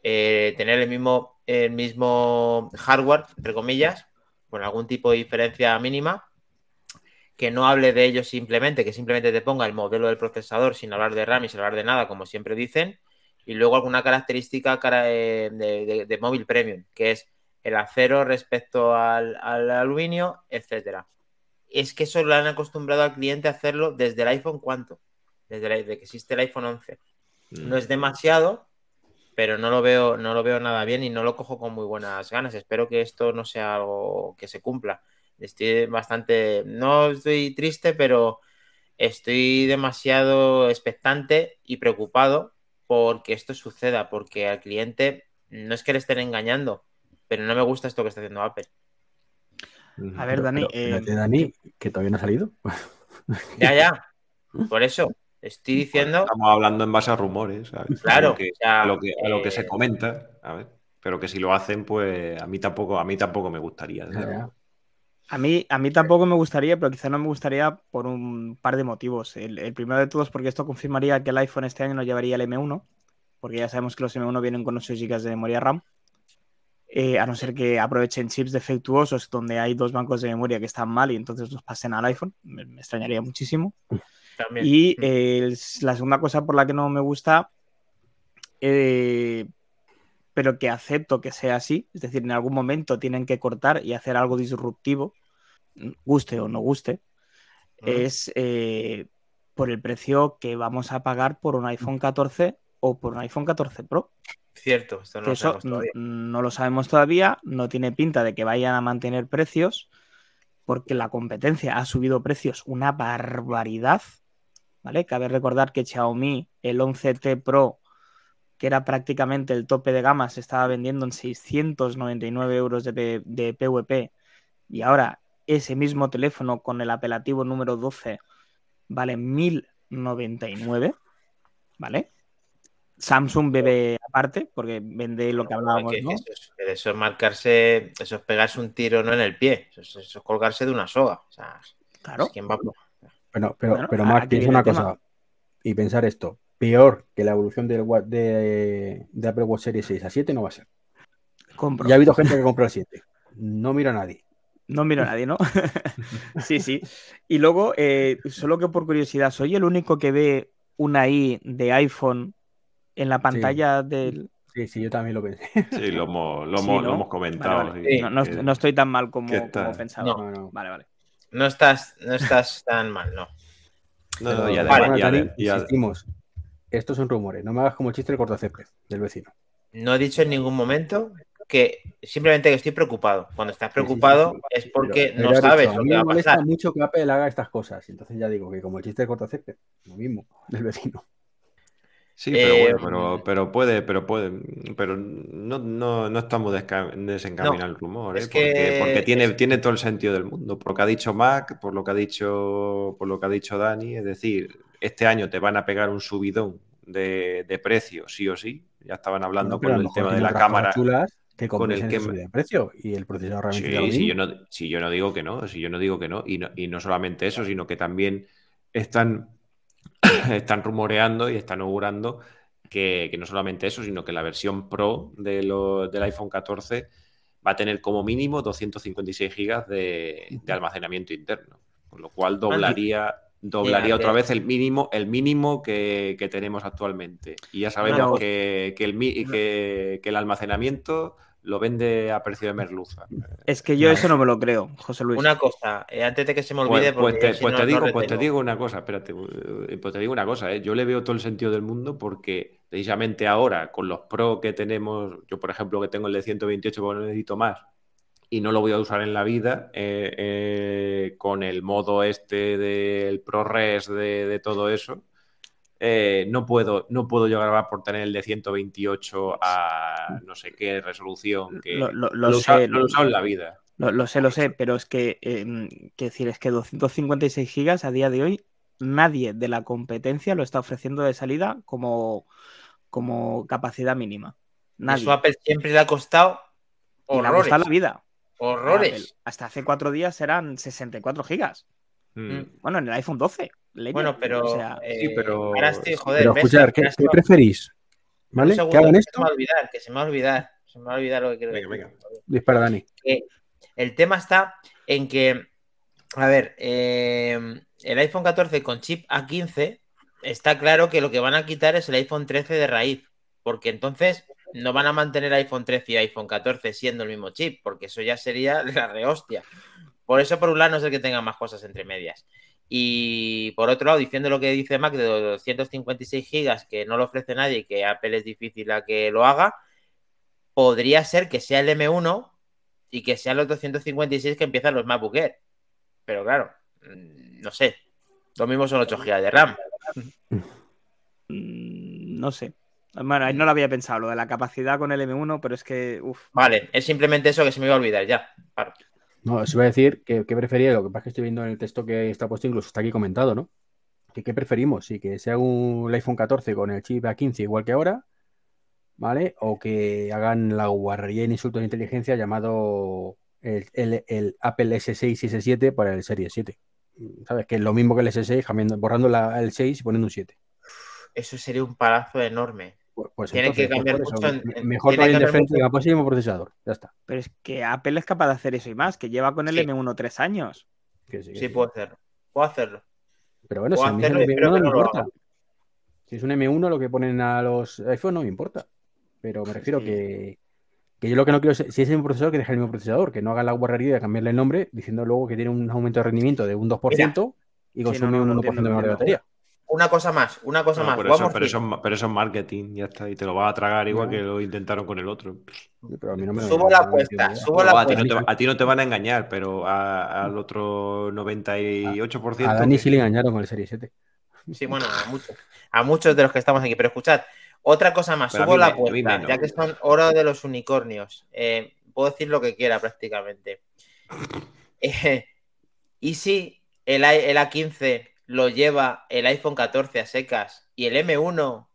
eh, tener el mismo, el mismo hardware, entre comillas, con algún tipo de diferencia mínima, que no hable de ello simplemente, que simplemente te ponga el modelo del procesador sin hablar de RAM y sin hablar de nada, como siempre dicen, y luego alguna característica eh, de móvil premium, que es el acero respecto al, aluminio, etcétera. Es que eso lo han acostumbrado al cliente a hacerlo desde el iPhone, ¿cuánto? Desde, que existe el iPhone 11. Mm. No es demasiado, pero no lo veo, no lo veo nada bien y no lo cojo con muy buenas ganas. Espero que esto no sea algo que se cumpla. Estoy bastante, no estoy triste, pero estoy demasiado expectante y preocupado porque esto suceda, porque al cliente no es que le estén engañando, pero no me gusta esto que está haciendo Apple. A ver, Dani. Eh, Dani, que todavía no ha salido. Ya, ya. Por eso. Estoy diciendo. Estamos hablando en base a rumores. Claro. A lo que, a lo que, se eh, comenta. A ver. Pero que si lo hacen, pues a mí tampoco, a mí tampoco me gustaría. A mí, a mí tampoco me gustaría, pero quizá no me gustaría por un par de motivos. El, el, primero de todos, porque esto confirmaría que el iPhone este año no llevaría el M1, porque ya sabemos que los M1 vienen con 8 GB de memoria RAM. Eh, a no ser que aprovechen chips defectuosos donde hay dos bancos de memoria que están mal y entonces los pasen al iPhone. Me, extrañaría muchísimo. Y mm. eh, la segunda cosa por la que no me gusta, eh, pero que acepto que sea así, es decir, en algún momento tienen que cortar y hacer algo disruptivo, guste o no guste, es por el precio que vamos a pagar por un iPhone 14 o por un iPhone 14 Pro. Cierto, esto no, eso no, lo sabemos todavía, no tiene pinta de que vayan a mantener precios, porque la competencia ha subido precios una barbaridad. ¿Vale? Cabe recordar que Xiaomi, el 11T Pro, que era prácticamente el tope de gama, se estaba vendiendo en 699 euros de, de PVP. Y ahora ese mismo teléfono con el apelativo número 12 vale 1099. ¿Vale? Samsung bebe aparte, porque vende lo que hablábamos, ¿no? Eso es, marcarse, eso es pegarse un tiro no en el pie, eso es, colgarse de una soga. claro. Bueno, pero, pero Mark, piensa una cosa, y pensar esto, peor que la evolución del, de, de Apple Watch Series 6 a 7 no va a ser. Ya ha habido gente que compró el 7. No mira a nadie. No miro a nadie, ¿no? sí, sí. Y luego, eh, solo que por curiosidad, ¿soy el único que ve una I de iPhone en la pantalla del. Sí, sí, yo también lo pensé. Sí, lo hemos, comentado. No, estoy tan mal como, pensaba. Vale, vale. No estás, no estás tan mal, no. No, no, ya, vale, insistimos. Estos son rumores. No me hagas como el chiste del cortacésped del vecino. No he dicho en ningún momento que simplemente que estoy preocupado. Cuando estás preocupado es porque no sabes lo que va a pasar. Me molesta mucho que Apple haga estas cosas. Entonces ya digo que como el chiste del cortacésped, lo mismo del vecino. Sí, pero Eh, bueno, pero, pero puede, pero puede, pero no, no, no estamos desca- desencaminando el rumor, es ¿eh? porque, que- porque tiene, es- tiene todo el sentido del mundo. Por lo que ha dicho Mac, por lo que ha dicho, por lo que ha dicho Dani, es decir, este año te van a pegar un subidón de, de precio, sí o sí. Ya estaban hablando Bueno, pero a con lo el mejor tema de tiene la otras cosas cámara. chulas que con el que esa me- subida de precio y el procesador realmente Sí, sí, yo no, sí, yo no digo que no, si yo no digo que no, y no, y no solamente eso, sino que también están, están rumoreando y están augurando que, que no solamente eso, sino que la versión Pro de lo- del iPhone 14 va a tener como mínimo 256 gigas de, de almacenamiento interno, con lo cual doblaría, doblaría Fíjate. otra vez el mínimo, el mínimo que, que tenemos actualmente. Y ya sabemos que, que el, que el almacenamiento lo vende a precio de merluza. Es que yo eso no me lo creo, José Luis. Una cosa, eh, antes de que se me Pues, olvide, pues porque te, si pues no, te no digo, pues te digo una cosa, espérate, eh, pues te digo una cosa, ¿eh? yo le veo todo el sentido del mundo porque precisamente ahora con los Pro que tenemos, yo por ejemplo que tengo el de 128 porque no necesito más y no lo voy a usar en la vida, eh, eh, con el modo este del ProRes de, de todo eso, eh, no, puedo, no puedo yo grabar por tener el de 128 a no sé qué resolución que Lo- lo- sé, he usado en la vida. Lo, lo sé, lo sé, pero es que, eh, que decir, es que 256 gigas a día de hoy, nadie de la competencia lo está ofreciendo de salida como, como capacidad mínima. Nadie. Eso a Apple siempre le ha costado Y le ha horrores. costado la vida. Apple. Horrores. Hasta hace cuatro días eran 64 gigas. Mm. Bueno, en el iPhone 12. Leña. Bueno, pero. O sea, eh, sí, pero- Ahora estoy, joder, Pero escuchar, ¿qué, qué me- preferís? un ¿Vale? segundo, Que hagan que esto. Se me va a olvidar, que se me va a olvidar. Se me va a olvidar lo que quiero Venga, decir. venga. Dispara, Dani. que el tema está en que, a ver, eh, el iPhone 14 con chip A15 está claro que lo que van a quitar es el iPhone 13 de raíz, porque entonces no van a mantener iPhone 13 y iPhone 14 siendo el mismo chip, porque eso ya sería la rehostia. Por eso, por un lado, no es el que tenga más cosas entre medias. Y por otro lado, diciendo lo que dice Mac de los 256 gigas, que no lo ofrece nadie y que Apple es difícil a que lo haga, podría ser que sea el M1 y que sean los 256 que empiezan los MacBook Air. Pero claro, mm, no sé. Lo mismo son 8 GB de RAM. mm, no sé. Bueno, no lo había pensado, lo de la capacidad con el M1, pero es que, Vale, es simplemente eso que se me iba a olvidar ya. Paro. No, os iba a decir que, que prefería, lo que pasa es que estoy viendo en el texto que está puesto, incluso está aquí comentado, ¿no? Que qué preferimos, si que sea un iPhone 14 con el chip A15 igual que ahora, ¿vale? O que hagan la guarrería en insulto de inteligencia llamado el, el- Apple S6 y S7 para el Series 7. ¿Sabes? Que es lo mismo que el S6, cambiando- borrando la- el 6 y poniendo un 7. Eso sería un palazo enorme. Pues, pues Tiene que cambiar pues por mucho en- me- en- mejor tiene para que ir de cambiar frente, mucho. pues seguimos procesador. Ya está. pero es que Apple es capaz de hacer eso y más, que lleva con el Sí. M1 tres años. Que sí, que Sí, sí. puedo hacerlo. Puedo hacerlo. Pero bueno, si Puedo a mí es hacerlo el y espero M1 que no me no lo importa. Si es un M1 lo que ponen a los iPhone no me importa. Pero me refiero Sí. que, que yo lo que no quiero es, si es el mismo procesador, que deje el mismo procesador, que no haga la guarrería de cambiarle el nombre diciendo luego que tiene un aumento de rendimiento de un 2% y Sí, consume no, no, un lo 1% entiendo, lo más de batería. Una cosa más, una cosa No, más. pero, eso, pero, eso, pero eso es marketing, ya está. Y te lo vas a tragar igual No. que lo intentaron con el otro. Pero a mí no me Subo la apuesta, entiendo ya. subo la No, a, ti no te, a ti no te van a engañar, pero a- al otro 98%. A Dani que- sí le engañaron con el Serie 7. Sí, bueno, a muchos. A muchos de los que estamos aquí. Pero escuchad, otra cosa más. Pero a Subo la a apuesta, menos. ya que son oro de los unicornios. Eh, puedo decir lo que quiera prácticamente. Eh, ¿Y si el, el A15 lo lleva el iPhone 14 a secas y el M1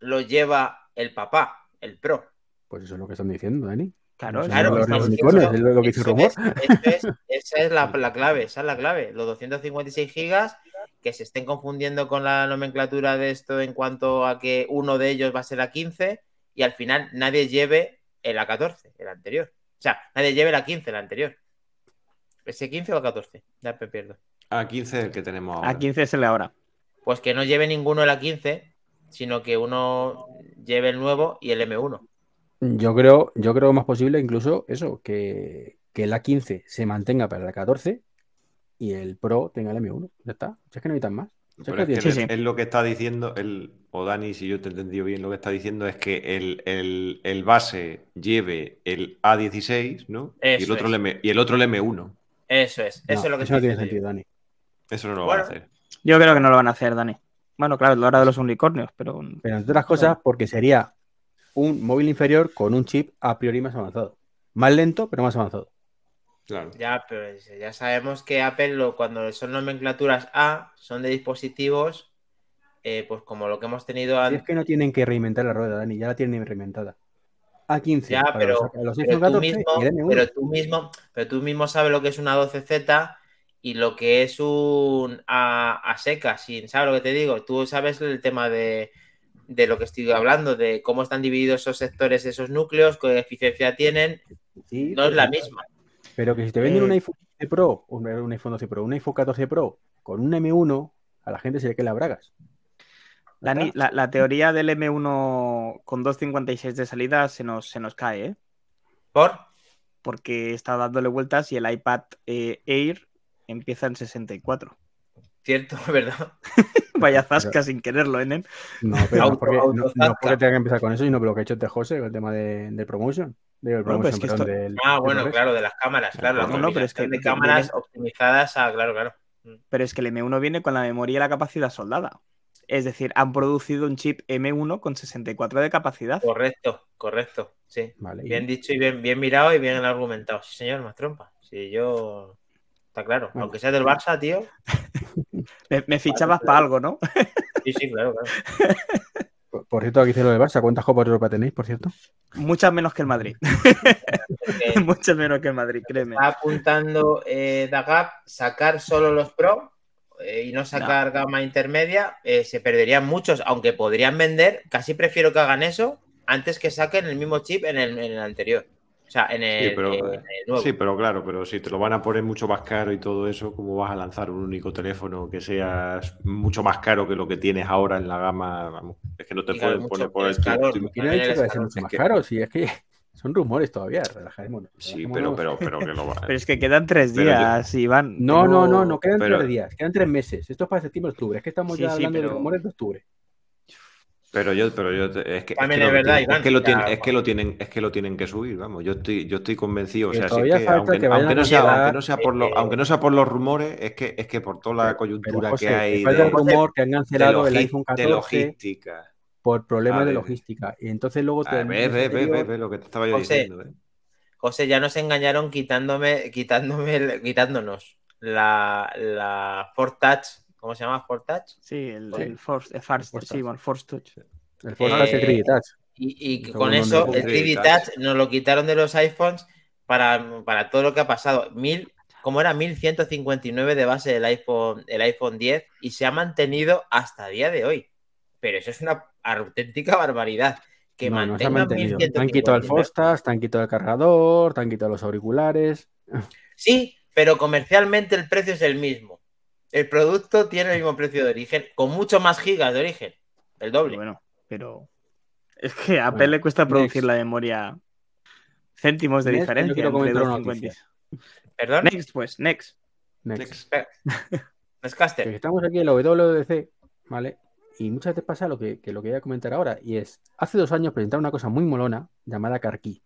lo lleva el papá, el Pro? Pues eso es lo que están diciendo, Dani. Claro, Claro, es lo que dice rumor. esa es la, la clave, esa es la clave. Los 256 gigas que se estén confundiendo con la nomenclatura de esto en cuanto a que uno de ellos va a ser a 15 y al final nadie lleve el A14, el anterior. O sea, nadie lleve el A15, el anterior. ¿Ese 15 o el 14? Ya me pierdo. A 15 es el que tenemos ahora. A 15 es el de ahora. Pues que no lleve ninguno el A15, sino que uno lleve el nuevo y el M1. Yo creo, yo creo más posible incluso eso, que, que el A15 se mantenga para el A14 y el Pro tenga el M1. Ya está. Si es que no necesitan más. Si es Pero que es que Sí, es, sí. es lo que está diciendo, el, o Dani, si yo te he entendido bien, lo que está diciendo es que el, el- el base lleve el A16, ¿no? y, el otro es. el M, y el otro el M1. Eso es, eso No, es lo que eso no tiene yo. sentido, Dani. Eso no lo Bueno. van a hacer. Yo creo que no lo van a hacer, Dani. Bueno, claro, la hora de los unicornios, pero. Pero entre otras cosas, porque sería un móvil inferior con un chip a priori más avanzado. Más lento, pero más avanzado. Claro. Ya, pero ya sabemos que Apple, lo- cuando son nomenclaturas A, son de dispositivos, eh, pues como lo que hemos tenido antes. es que no tienen que reinventar la rueda, Dani, ya la tienen reinventada. A15 Ya, pero, los, para los pero iPhone tú 14 mismo, y el M1. pero tú mismo, pero tú mismo sabes lo que es una 12Z y lo que es un a, a seca, sin, ¿sabes lo que te digo? Tú sabes el tema de, de lo que estoy hablando, de cómo están divididos esos sectores, esos núcleos, qué eficiencia tienen, Sí, no es la misma. Pero que si te venden Eh, un iPhone 12 Pro, un, un iPhone 12 Pro, un iPhone 14 Pro con un M1, a la gente se le que la bragas. La, la teoría del M1 con 2.56 de salida se nos, se nos cae, ¿eh? ¿Por? Porque está dándole vueltas y el iPad eh, Air empieza en 64. Cierto, ¿verdad? Vaya zasca sin quererlo, ¿eh? nen? No, pero no Auto- porque, no, no porque tenga que empezar con eso, sino por lo que ha hecho este José, con el tema de, del promotion. Del Bueno, pues promotion, que perdón, esto- del- Ah, bueno, claro, de las cámaras, claro, la No, pero es que- de cámaras viene- optimizadas a, claro, claro. Pero es que el M1 viene con la memoria y la capacidad soldada. Es decir, han producido un chip M1 con 64 de capacidad. Correcto, correcto, sí. Vale, y- Bien dicho y bien, bien mirado y bien argumentado. Sí, señor, más trompa. Sí, yo. Está claro. Bueno. Aunque sea del Barça, tío. Me, me fichabas para algo, ¿no? Sí, sí, claro, claro. Por, por cierto, aquí dice lo del Barça. ¿Cuántas Copas de Europa tenéis, por cierto? Muchas menos que el Madrid. Porque Muchas menos que el Madrid, créeme. está apuntando eh, Dagap sacar solo los Pro eh, y no sacar gama intermedia. eh, se perderían muchos, aunque podrían vender. Casi prefiero que hagan eso antes que saquen el mismo chip en el, en el anterior. O sea, en el, Sí, pero, en el nuevo. sí, pero claro, pero si te lo van a poner mucho más caro y todo eso, ¿cómo vas a lanzar un único teléfono que sea mucho más caro que lo que tienes ahora en la gama? Vamos, es que no te claro, pueden poner por el tu- ¿Quién ha También dicho el que va a ser escalón. mucho Es más que- caro? Si es que son rumores todavía, relajaremos. Sí, pero, pero, pero que lo va. Pero es que quedan tres Pero yo- días, Iván. No, no, no, no quedan pero- tres días, quedan tres meses. Esto es para septiembre-octubre. Es que estamos Sí, ya sí, hablando de rumores de octubre. Pero yo, pero yo es que, es También que es lo verdad, es que lo tienen, es que bueno. lo tienen, es que lo tienen que subir, vamos. Yo estoy, yo estoy convencido, o sea, si es que, aunque, que aunque no sea, llegar, aunque no sea por los, eh, aunque no sea por los rumores, es que, es que por toda la coyuntura José, que hay falta de, el rumor que han de cancelado el iPhone de 14 logística. por problemas de logística. Y entonces luego te ve, ve, ve, ve, ve lo que te estaba yo José, diciendo. ¿eh? José, ya nos engañaron quitándome, quitándome, quitándonos la, la Ford Touch. ¿Cómo se llama Ford Touch? Sí, el, Sí. el Force, el Force- Force sí, Touch. bueno, Force Touch. El Force Eh, Touch y el 3D Touch. Y, y Segundo con eso, el 3D 3D Touch. Touch nos lo quitaron de los iPhones para, para todo lo que ha pasado. Mil, como era 1159 de base del iPhone, el iPhone 10 y se ha mantenido hasta día de hoy. Pero eso es una auténtica barbaridad. Que No, no se ha mantengan mantenido. Te han quitado el 1159. Force Touch, te han quitado el cargador, te han quitado los auriculares. Sí, pero comercialmente el precio es el mismo. El producto tiene el mismo precio de origen, con mucho más gigas de origen. El doble. Bueno, pero es que a Apple Bueno, le cuesta producir next. la memoria céntimos de Next, diferencia quiero entre 250. ¿Perdón? Next, pues, next. Next. Next. ¿No es Caster? Que estamos aquí en la WWDC, ¿vale? Y muchas veces pasa lo que, que lo que voy a comentar ahora, y es, hace dos años presentaron una cosa muy molona llamada CarKey.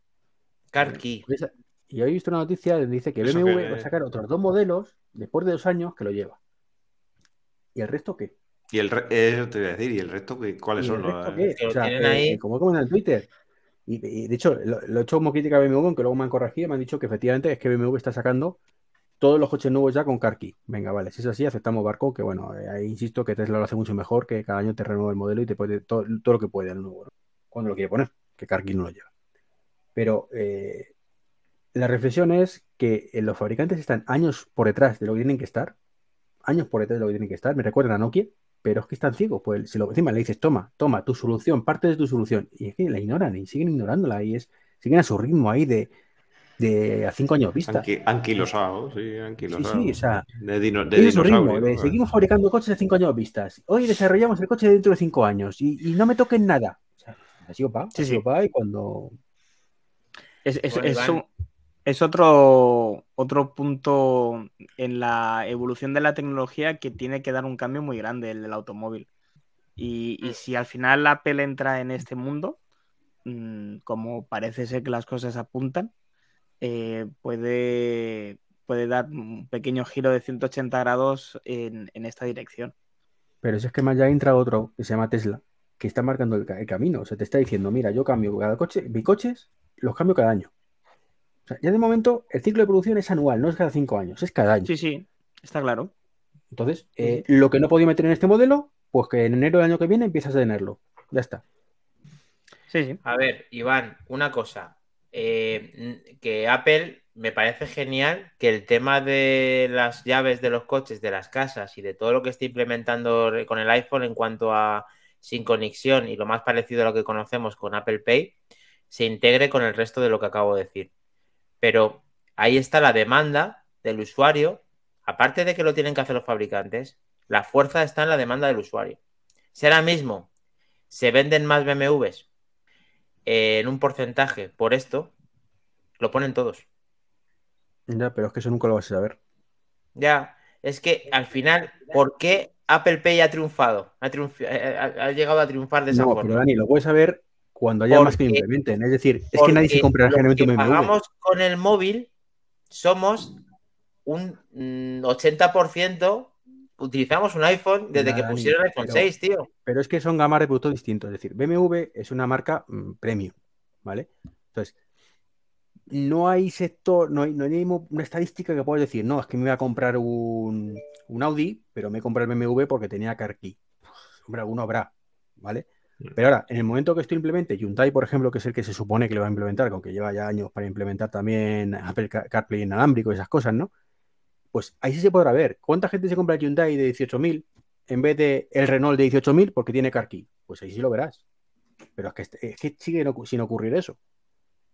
Carkey. Esa- Y hoy he visto una noticia donde dice que ¿Eso BMW va a sacar otros dos modelos después de dos años que lo lleva. ¿Y el resto qué? Y el re- eso te voy a decir, ¿y el resto qué- cuáles ¿Y son el resto los- O sea, eh, ahí. como he comentado en Twitter. Y, y, de hecho, lo, lo he hecho como crítica a BMW, aunque luego me han corregido, me han dicho que efectivamente es que BMW está sacando todos los coches nuevos ya con CarKey. Venga, vale, si es así, aceptamos barco, que bueno, eh, ahí insisto que Tesla lo hace mucho mejor, que cada año te renueva el modelo y te puede todo, todo lo que puede el nuevo, ¿no? cuando lo quiere poner, que CarKey no lo lleva. Pero eh, la reflexión es que eh, los fabricantes están años por detrás de lo que tienen que estar, años por detrás de lo que tienen que estar, me recuerdan a Nokia, pero es que están ciegos, pues si lo encima le dices, toma, toma, tu solución, parte de tu solución, y es que la ignoran y siguen ignorándola y es, siguen a su ritmo ahí de, de a cinco años vista. Anqui- Anquilosados, sí, Sí, anquilosados. sí, o sea, de, dino- de tiene su ritmo, seguimos fabricando coches de cinco años vistas. Hoy desarrollamos el coche dentro de cinco años y, y no me toquen nada. O sea, así va, Sí, así sí. va y cuando Es, es- Bueno, es Iván. un- es otro, otro punto en la evolución de la tecnología que tiene que dar un cambio muy grande el del automóvil. Y, y Mm. si al final Apple entra en este mundo, mm, como parece ser que las cosas apuntan, eh, puede, puede dar un pequeño giro de 180 grados en, en esta dirección. Pero si es que más ya entra otro que se llama Tesla, que está marcando el, el camino. O sea, te está diciendo, mira, yo cambio cada coche, mis coches los cambio cada año. O sea, ya de momento el ciclo de producción es anual, no es cada cinco años, es cada año. Sí, sí, está claro. Entonces, eh, lo que no podía meter en este modelo, pues que en enero del año que viene empiezas a tenerlo. Ya está. Sí, sí. A ver, Iván, una cosa. Eh, que Apple me parece genial que el tema de las llaves de los coches, de las casas y de todo lo que está implementando con el iPhone en cuanto a sincronización y lo más parecido a lo que conocemos con Apple Pay, se integre con el resto de lo que acabo de decir. Pero ahí está la demanda del usuario, aparte de que lo tienen que hacer los fabricantes, la fuerza está en la demanda del usuario. Si ahora mismo se venden más BMWs eh, en un porcentaje por esto, lo ponen todos. Ya, pero es que eso nunca lo vas a saber. Ya, es que al final, ¿por qué Apple Pay ha triunfado? Ha, triunf- ha- ha llegado a triunfar de esa No, forma. pero Dani, lo puedes saber cuando haya más que implementen. Es decir, es que nadie se comprará generalmente un BMW. pagamos con el móvil somos un mm, 80% utilizamos un iPhone desde que pusieron el iPhone pero- 6, tío. Pero es que son gamas de productos distintos. Es decir, BMW es una marca mm, premium, ¿vale? Entonces, no hay sector, no hay, no hay una estadística que puedas decir, no, es que me voy a comprar un, un Audi, pero me he comprado el BMW porque tenía CarKey. Hombre, alguno habrá, ¿vale? Pero ahora, en el momento que esto implemente, Hyundai, por ejemplo, que es el que se supone que lo va a implementar, aunque lleva ya años para implementar también Apple Car- CarPlay inalámbrico y esas cosas, ¿no? Pues ahí sí se podrá ver cuánta gente se compra el Hyundai de 18.000 en vez de el Renault de 18.000 porque tiene CarKey. Pues ahí sí lo verás. Pero es que, este- es que sigue no- sin ocurrir eso.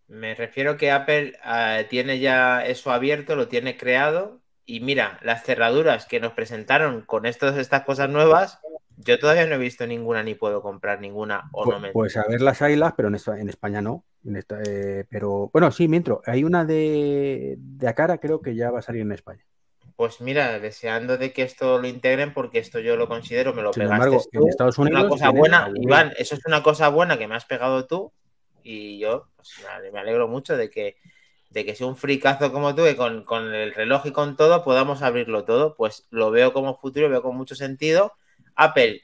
Me refiero que Apple eh, tiene ya eso abierto, lo tiene creado. Y mira, las cerraduras que nos presentaron con estos, estas cosas nuevas, yo todavía no he visto ninguna ni puedo comprar ninguna o Pues, no me. pues a ver las ailas, pero en, esta- en España no. En esta- eh, pero bueno, sí, mientras. Hay una de, de Acara, creo que ya va a salir en España. Pues mira, deseando de que esto lo integren, porque esto yo lo considero, me lo Sin pegaste embargo, tú. en Estados Es una cosa buena. Iván, eso es una cosa buena que me has pegado tú. Y yo pues, me- me alegro mucho de que, de que sea un fricazo como tú, que con, con el reloj y con todo podamos abrirlo todo. Pues lo veo como futuro, veo con mucho sentido. Apple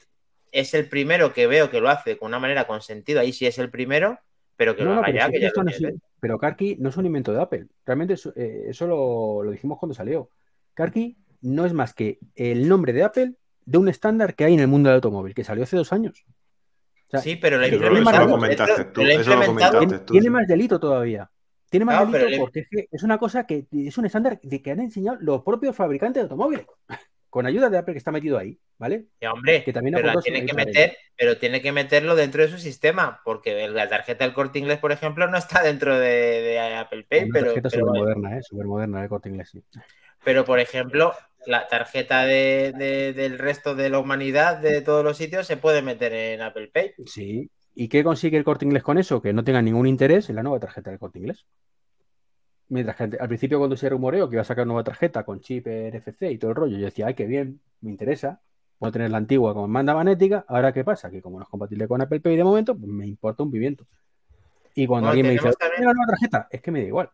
es el primero que veo que lo hace con una manera con sentido, ahí sí es el primero, pero que No, lo no, haga pero ya, si que ya esto lo no es- tiene. pero CarKey no es un invento de Apple. Realmente eso, eh, eso lo, lo dijimos cuando salió. CarKey no es más que el nombre de Apple de un estándar que hay en el mundo del automóvil, que salió hace dos años. O sea, Sí, pero lo Esto- tú. tiene, tú. tiene sí. más delito todavía. Tiene más Claro, delito le- porque es, que es una cosa que es un estándar de que han enseñado los propios fabricantes de automóviles, con ayuda de Apple que está metido ahí, ¿vale? Ya, hombre, Que también pero, tiene que meter, pero tiene que meterlo dentro de su sistema, porque la tarjeta del corte inglés, por ejemplo, no está dentro de, de Apple Pay, Una pero, tarjeta pero, súper moderna, ¿eh? Súper moderna, el corte inglés, sí. pero, por ejemplo, la tarjeta de- de- del resto de la humanidad de todos los sitios se puede meter en Apple Pay. Sí. ¿Y qué consigue el corte inglés con eso? Que no tenga ningún interés en la nueva tarjeta del corte inglés. Mientras que al principio cuando se rumoreó que iba a sacar nueva tarjeta con chip NFC y todo el rollo, yo decía, ay, qué bien, me interesa. A tener la antigua con banda magnética. Ahora, ¿qué pasa? Que como no es compatible con Apple Pay de momento, pues me importa un pimiento. Y cuando Bueno, alguien me dice, también- "Tiene la nueva tarjeta, es que me da igual.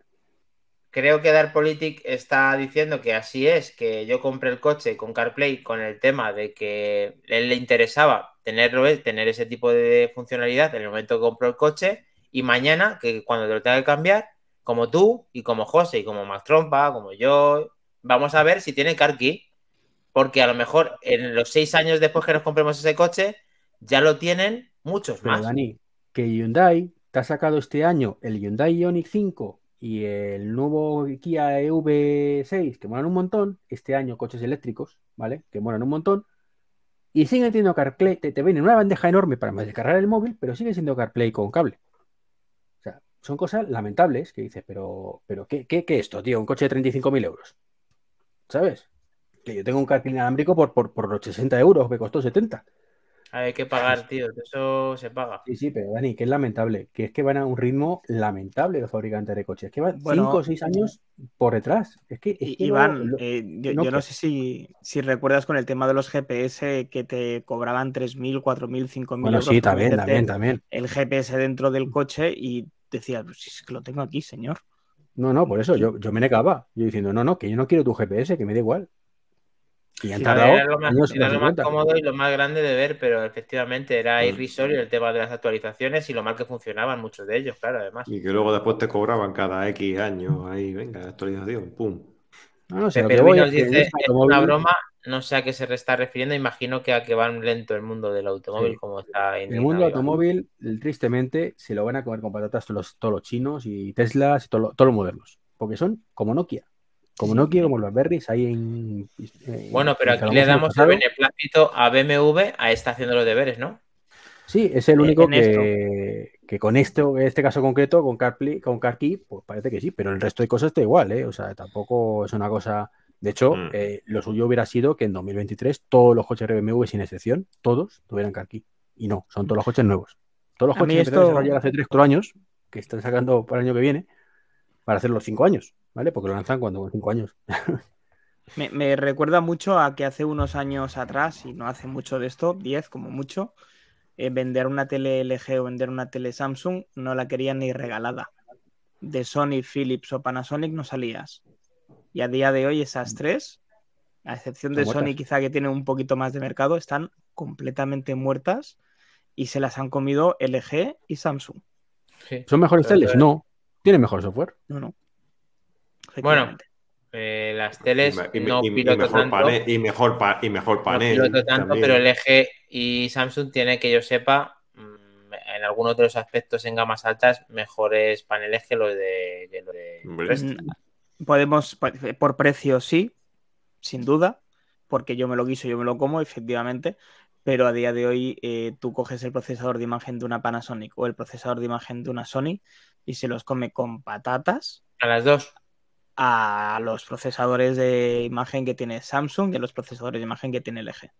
Creo que Darpolitik está diciendo que así es, que yo compré el coche con CarPlay con el tema de que él le interesaba tenerlo, tener ese tipo de funcionalidad en el momento que compró el coche y mañana, que cuando te lo tenga que cambiar, como tú y como José y como Max Trompa, como yo, vamos a ver si tiene CarKey, porque a lo mejor en los seis años después que nos compremos ese coche, ya lo tienen muchos Pero más. Dani, que Hyundai te ha sacado este año el Hyundai Ioniq 5 y el nuevo Kia EV6, que molan un montón, este año coches eléctricos, ¿vale? Que molan un montón, y siguen teniendo CarPlay, te, te una bandeja enorme para descargar el móvil, pero sigue siendo CarPlay con cable. Son cosas lamentables que dices, pero, pero ¿qué, qué, qué esto, tío? Un coche de 35.000 euros. ¿Sabes? Que yo tengo un CarPlay inalámbrico por, por, por los 60 euros, me costó 70. Hay que pagar, tío, eso se paga. Sí, sí, pero Dani, que es lamentable, que es que van a un ritmo lamentable los fabricantes de coches, que van Bueno, 5 o 6 años por detrás. Es que, es I- que Iván, lo- eh, yo, no yo no que- sé si, si recuerdas con el tema de los GPS que te cobraban 3.000, 4.000, 5.000 bueno, euros sí, también, también, también. el GPS dentro del coche y decías, pues si es que lo tengo aquí, señor. No, no, por eso yo, yo me negaba. Yo diciendo, no, no, que yo no quiero tu GPS, que me da igual. Y han tardado era lo más, era lo más cómodo y lo más grande de ver, pero efectivamente era Mm. irrisorio el tema de las actualizaciones y lo mal que funcionaban muchos de ellos, claro, además. Y que luego después te cobraban cada X años. Ahí, venga, actualización, pum. No, no, si a lo Pepe dice, es una broma, no sé a qué se está refiriendo, imagino que a que va lento el mundo del automóvil, Sí. como está En el mundo automóvil, tristemente, se lo van a comer con patatas todos los, todos los chinos y Teslas y todo todos los modernos. Porque son como Nokia. Como Nokia, como los Berries, ahí en. en- Bueno, pero aquí le damos el beneplácito a BMW, a está haciendo los deberes, ¿no? Sí, es el Eh, único que, que con esto, en este caso concreto, con CarPlay, con CarKey, pues parece que sí, pero el resto de cosas está igual, ¿eh? O sea, tampoco es una cosa. De hecho, Mm. eh, lo suyo hubiera sido que en 2023 todos los coches BMW, sin excepción, todos tuvieran CarKey. Y no, son todos los coches nuevos. Todos los A coches que esto- desarrollar hace 3 4 años, que están sacando para el año que viene, para hacer los 5 años, ¿vale? Porque lo lanzan cuando con 5 años. Me, me recuerda mucho a que hace unos años atrás, y no hace mucho de esto, 10 como mucho, eh, vender una tele LG o vender una tele Samsung no la querían ni regalada. De Sony, Philips o Panasonic no salías. Y a día de hoy esas tres, a excepción de Sony muertas. quizá que tiene un poquito más de mercado, están completamente muertas y se las han comido LG y Samsung. Sí. ¿Son mejores teles? No. Tienen mejor software. No, no. Bueno. Eh, las teles Y, me- no y- mejor tanto, panel, y mejor pa- y mejor no panel. piloto tanto, también. pero LG y Samsung tienen que yo sepa, mm, en algunos de los aspectos en gamas altas, mejores paneles que los de, que los de. Mm, Podemos, por- por precio sí, sin duda, porque yo me lo guiso, yo me lo como, efectivamente, pero a día de hoy eh, tú coges el procesador de imagen de una Panasonic o el procesador de imagen de una Sony y se los come con patatas A las dos. A los procesadores de imagen que tiene Samsung y a los procesadores de imagen que tiene LG.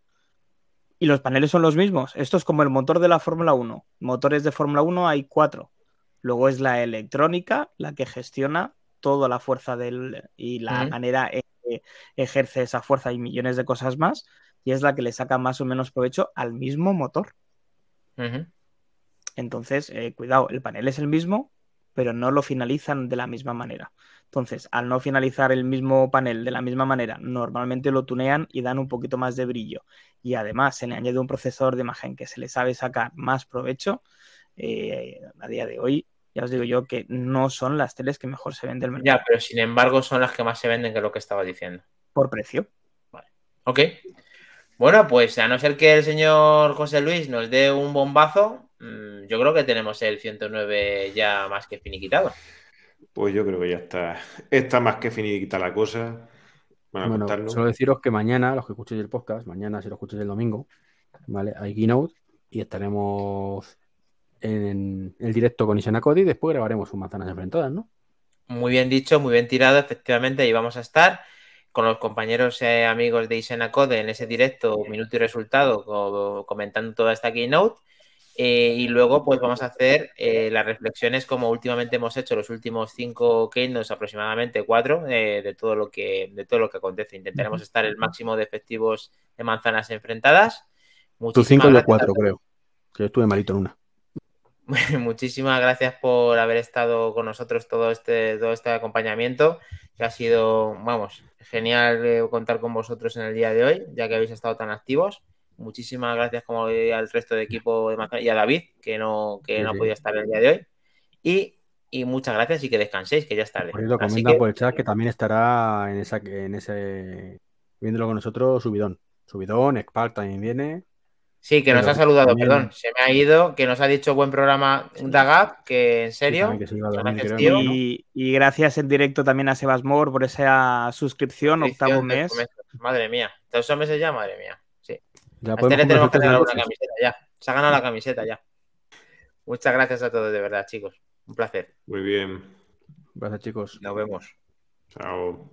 Y los paneles son los mismos. Esto es como el motor de la Fórmula 1. Motores de Fórmula 1 hay cuatro. Luego es la electrónica la que gestiona toda la fuerza del, y la manera en que ejerce esa fuerza y millones de cosas más. Y es la que le saca más o menos provecho al mismo motor. Entonces, eh, cuidado, el panel es el mismo, pero no lo finalizan de la misma manera. Entonces, al no finalizar el mismo panel de la misma manera, normalmente lo tunean y dan un poquito más de brillo. Y además se le añade un procesador de imagen que se le sabe sacar más provecho. eh, a día de hoy, ya os digo yo que no son las teles que mejor se ven del mercado Ya, pero sin embargo son las que más se venden, que es lo que estaba diciendo. por precio. Ok. Bueno, pues a no ser que el señor José Luis nos dé un bombazo, mm, yo creo que tenemos el 109 ya más que finiquitado. Pues yo creo que ya está. Está más que finita la cosa. Van a Bueno, solo deciros que mañana, los que escuchéis el podcast, mañana si lo escuchéis el domingo, ¿vale? Hay keynote y estaremos en el directo con Isena Cody y después grabaremos un manzanas enfrentadas, ¿no? Muy bien dicho, muy bien tirado, efectivamente, ahí vamos a estar con los compañeros eh, amigos de Isena Code en ese directo, minuto y resultado, co- comentando toda esta keynote. Eh, y luego, pues vamos a hacer eh, las reflexiones como últimamente hemos hecho los últimos cinco keynotes, aproximadamente cuatro, eh, de todo lo que de todo lo que acontece. Intentaremos estar el máximo de efectivos de manzanas enfrentadas. Tú Muchísimas cinco a cuatro, creo. Que yo estuve malito en una. Muchísimas gracias por haber estado con nosotros todo este, todo este acompañamiento, que ha sido, vamos, genial contar con vosotros en el día de hoy, ya que habéis estado tan activos. Muchísimas gracias como al resto de equipo de Manzana- y a David, que no, que Sí, no ha podido estar el día de hoy. Y, y muchas gracias y que descanséis, que ya es tarde. Así que, por el chat que también estará en esa en ese viéndolo con nosotros Subidón. Subidón, Expark también viene. sí, que nos ha saludado, también- perdón, se me ha ido, que nos ha dicho buen programa Dagap, que en serio. Y, y gracias en directo también a Sebas Mor por esa suscripción, octavo Suscripción mes. Madre mía, todos meses ya, madre mía. Ya A este podemos le tenemos que regalar una camiseta ya. Se ha ganado la camiseta ya. Muchas gracias a todos, de verdad, chicos. Un placer. Muy bien. Gracias, chicos. Nos vemos. Chao.